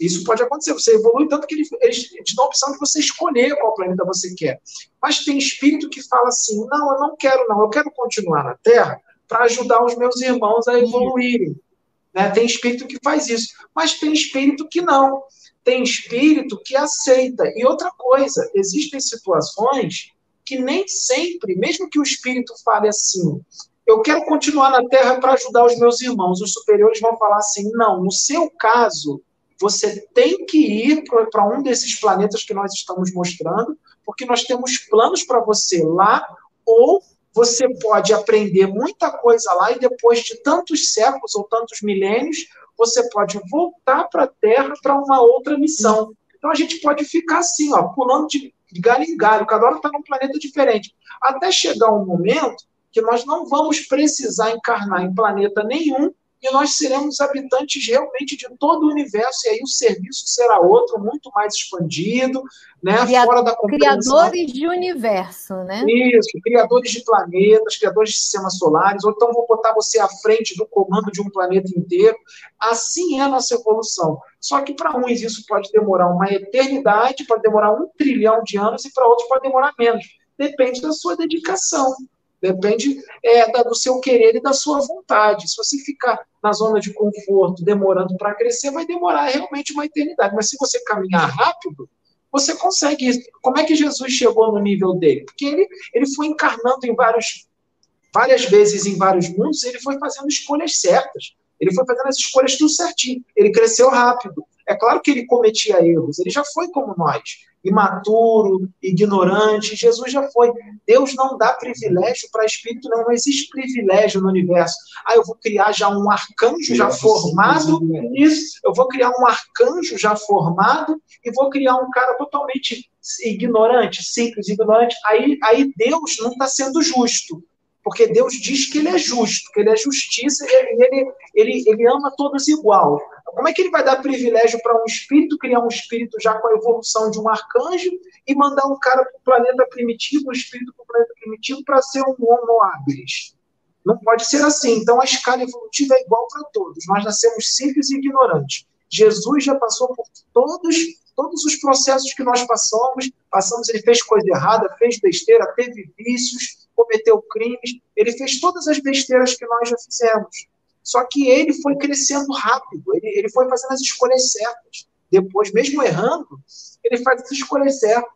Isso pode acontecer. Você evolui tanto que eles, te dão a opção de você escolher qual planeta você quer. Mas tem espírito que fala assim: não, eu não quero, não, eu quero continuar na Terra para ajudar os meus irmãos a evoluírem. Né? Tem espírito que faz isso. Mas tem espírito que não. Tem espírito que aceita. E outra coisa, existem situações que nem sempre, mesmo que o espírito fale assim, eu quero continuar na Terra para ajudar os meus irmãos, os superiores vão falar assim: não, no seu caso, você tem que ir para um desses planetas que nós estamos mostrando, porque nós temos planos para você lá, ou você pode aprender muita coisa lá e depois de tantos séculos ou tantos milênios, você pode voltar para a Terra para uma outra missão. Então a gente pode ficar assim, ó, pulando de galho em galho, cada hora está num planeta diferente, até chegar um momento que nós não vamos precisar encarnar em planeta nenhum e nós seremos habitantes realmente de todo o universo, e aí o serviço será outro, muito mais expandido, né? Fora da compreensão. Criadores de universo, né? Isso, criadores de planetas, criadores de sistemas solares, ou então vou botar você à frente do comando de um planeta inteiro. Assim é a nossa evolução. Só que para uns isso pode demorar uma eternidade, pode demorar um trilhão de anos, e para outros pode demorar menos. Depende da sua dedicação. Depende é, da, do seu querer e da sua vontade. Se você ficar na zona de conforto, demorando para crescer, vai demorar realmente uma eternidade. Mas se você caminhar rápido, você consegue isso. Como é que Jesus chegou no nível dele? Porque ele, ele foi encarnando em vários, várias vezes em vários mundos, ele foi fazendo escolhas certas. Ele foi fazendo as escolhas tudo certinho. Ele cresceu rápido. É claro que ele cometia erros, ele já foi como nós imaturo, ignorante. Jesus já foi. Deus não dá privilégio para espírito, não. Não existe privilégio no universo. Ah, eu vou criar já um arcanjo já formado. Isso, eu vou criar um arcanjo já formado e vou criar um cara totalmente ignorante, simples, ignorante. Aí, aí Deus não está sendo justo. Porque Deus diz que ele é justo, que ele é justiça e ele, ele, ele ama todos igual. Como é que ele vai dar privilégio para um espírito, criar um espírito já com a evolução de um arcanjo e mandar um cara para o planeta primitivo, um espírito para o planeta primitivo, para ser um homo habilis? Não pode ser assim. Então a escala evolutiva é igual para todos. Nós nascemos simples e ignorantes. Jesus já passou por todos todos os processos que nós passamos, passamos, ele fez coisa errada, fez besteira, teve vícios, cometeu crimes, ele fez todas as besteiras que nós já fizemos. Só que ele foi crescendo rápido, ele, ele foi fazendo as escolhas certas. Depois, mesmo errando, ele faz as escolhas certas.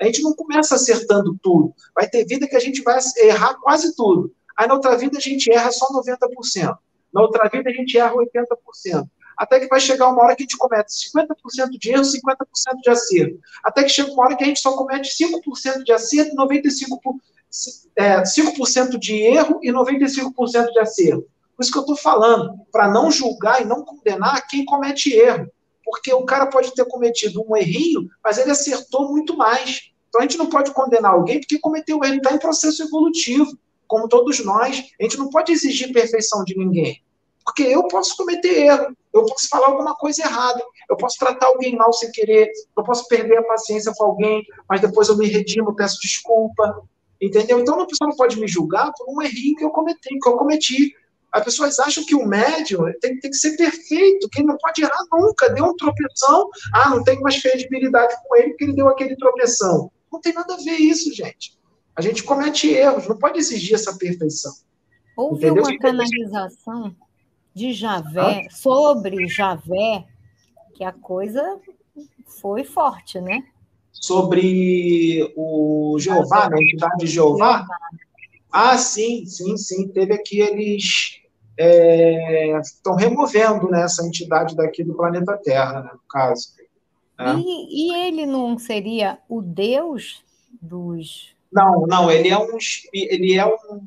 A gente não começa acertando tudo. Vai ter vida que a gente vai errar quase tudo. Aí na outra vida a gente erra só 90%. Na outra vida a gente erra 80%. Até que vai chegar uma hora que a gente comete 50% de erro, 50% de acerto. Até que chega uma hora que a gente só comete 5% de acerto, 95%, é, 5% de erro e 95% de acerto. Por isso que eu estou falando, para não julgar e não condenar quem comete erro. Porque o cara pode ter cometido um errinho, mas ele acertou muito mais. Então a gente não pode condenar alguém porque cometeu erro, está em processo evolutivo, como todos nós. A gente não pode exigir perfeição de ninguém. Porque eu posso cometer erro, eu posso falar alguma coisa errada, eu posso tratar alguém mal sem querer, eu posso perder a paciência com alguém, mas depois eu me redimo, peço desculpa. Entendeu? Então a pessoa não pode me julgar por um errinho que eu cometi, que eu cometi. As pessoas acham que o médium tem, tem que ser perfeito, que ele não pode errar nunca. Deu um tropeção, ah, não tem mais credibilidade com ele porque ele deu aquele tropeção. Não tem nada a ver isso, gente. A gente comete erros, não pode exigir essa perfeição. Houve Entendeu? uma canalização de Javé, ah? sobre Javé, que a coisa foi forte, né? Sobre o Jeová, né? a entidade de Jeová? Ah, sim, sim, sim. Teve aqueles é, estão removendo né, essa entidade daqui do planeta Terra, né, no caso. Né? E, e, ele não seria o Deus dos. Não, não, ele é um. Ele é um,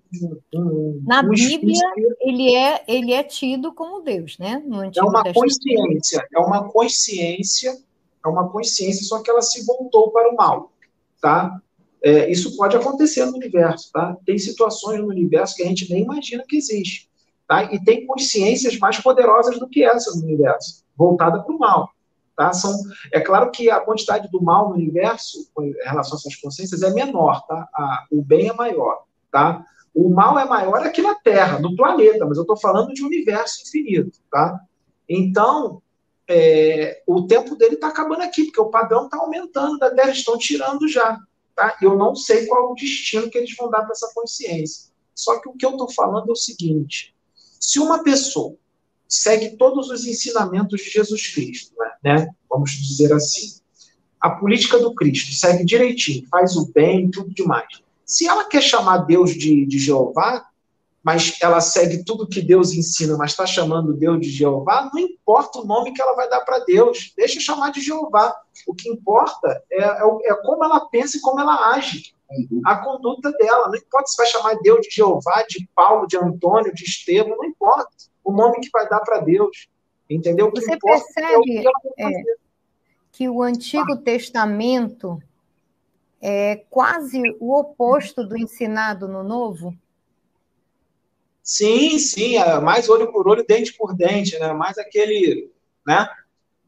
um Na um Bíblia, ele é, ele é tido como Deus, né? No é uma consciência, é uma consciência, é uma consciência, só que ela se voltou para o mal. Tá? É, isso pode acontecer no universo, tá? Tem situações no universo que a gente nem imagina que existe. Tá? E tem consciências mais poderosas do que essa no universo, voltada para o mal. Tá? São, é claro que a quantidade do mal no universo, em relação a essas consciências, é menor. Tá? A, o bem é maior. Tá? O mal é maior aqui na Terra, no planeta, mas eu estou falando de universo infinito. Tá? Então, é, o tempo dele está acabando aqui, porque o padrão está aumentando da Terra, estão tirando já. Tá? Eu não sei qual o destino que eles vão dar para essa consciência. Só que o que eu estou falando é o seguinte: se uma pessoa segue todos os ensinamentos de Jesus Cristo, né? Vamos dizer assim, a política do Cristo segue direitinho, faz o bem, tudo demais. Se ela quer chamar Deus de, de Jeová, mas ela segue tudo que Deus ensina, mas está chamando Deus de Jeová, não importa o nome que ela vai dar para Deus, deixa chamar de Jeová. O que importa é, é, é, como ela pensa e como ela age, a conduta dela. Não importa se vai chamar Deus de Jeová, de Paulo, de Antônio, de Estevão, não importa o nome que vai dar para Deus. Entendeu? Você é percebe é, que o Antigo Testamento é quase o oposto do ensinado no Novo? Sim, sim, é mais olho por olho, dente por dente, né? Mais aquele, né?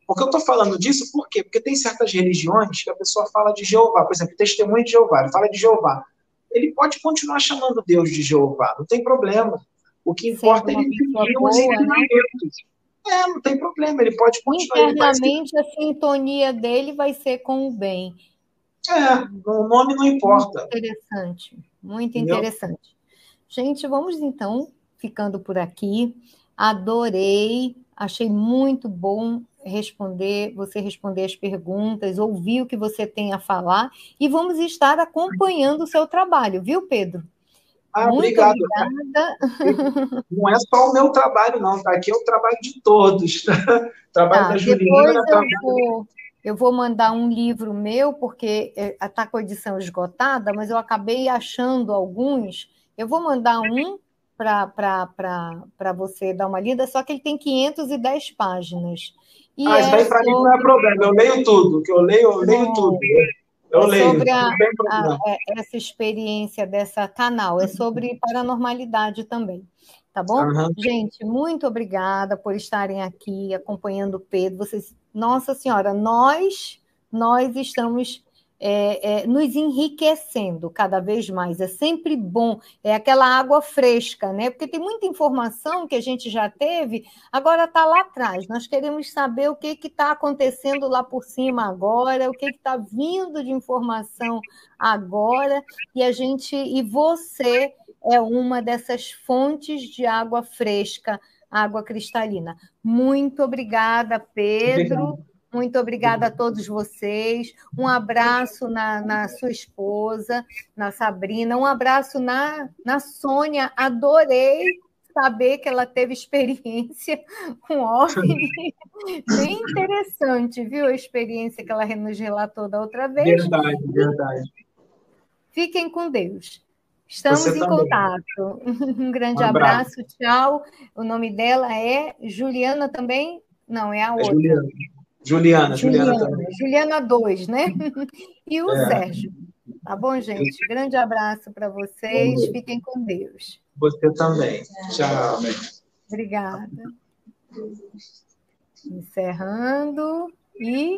Porque eu estou falando disso por quê? Porque tem certas religiões que a pessoa fala de Jeová, por exemplo, testemunho de Jeová, ele fala de Jeová. Ele pode continuar chamando Deus de Jeová, não tem problema. O que importa é ele dividir os ensinamentos. É, não tem problema, ele pode continuar. Internamente, ser... a sintonia dele vai ser com o bem. É, o nome não importa. Muito interessante, muito interessante. Gente, vamos então ficando por aqui. Adorei, achei muito bom responder, você responder as perguntas, ouvir o que você tem a falar e vamos estar acompanhando o seu trabalho, viu, Pedro? Ah, Muito obrigado. Obrigada. Não é só o meu trabalho, não, tá? Aqui é o trabalho de todos. trabalho tá, da Juliana. Depois eu vou, eu vou mandar um livro meu, porque está é, com a edição esgotada, mas eu acabei achando alguns. Eu vou mandar um para você dar uma lida, só que ele tem 510 páginas. E ah, isso aí para sobre... mim não é problema, eu leio tudo, que eu leio, eu leio tudo. Eu é leio. Sobre a, a, é, essa experiência dessa canal, é sobre paranormalidade também. Tá bom? Uhum. Gente, muito obrigada por estarem aqui acompanhando o Pedro. Vocês, nossa senhora, nós nós estamos é, é, nos enriquecendo cada vez mais. É sempre bom, é aquela água fresca, né? Porque tem muita informação que a gente já teve, agora está lá atrás. Nós queremos saber o que está acontecendo lá por cima agora, o que está vindo de informação agora, e a gente, e você é uma dessas fontes de água fresca, água cristalina. Muito obrigada, Pedro. Obrigado. Muito obrigada a todos vocês. Um abraço na, na sua esposa, na Sabrina. Um abraço na, na Sônia. Adorei saber que ela teve experiência com OVNI. Bem interessante, viu? A experiência que ela nos relatou da outra vez. Verdade, verdade. Fiquem com Deus. Estamos Você em também. contato. Um grande um abraço. abraço, tchau. O nome dela é Juliana também? Não, é a é outra. Juliana. Juliana, Juliana, Juliana também. Juliana 2, né? E o é. Sérgio. Tá bom, gente? Grande abraço para vocês. Fiquem com Deus. Você também. Tchau. Obrigada. Encerrando e.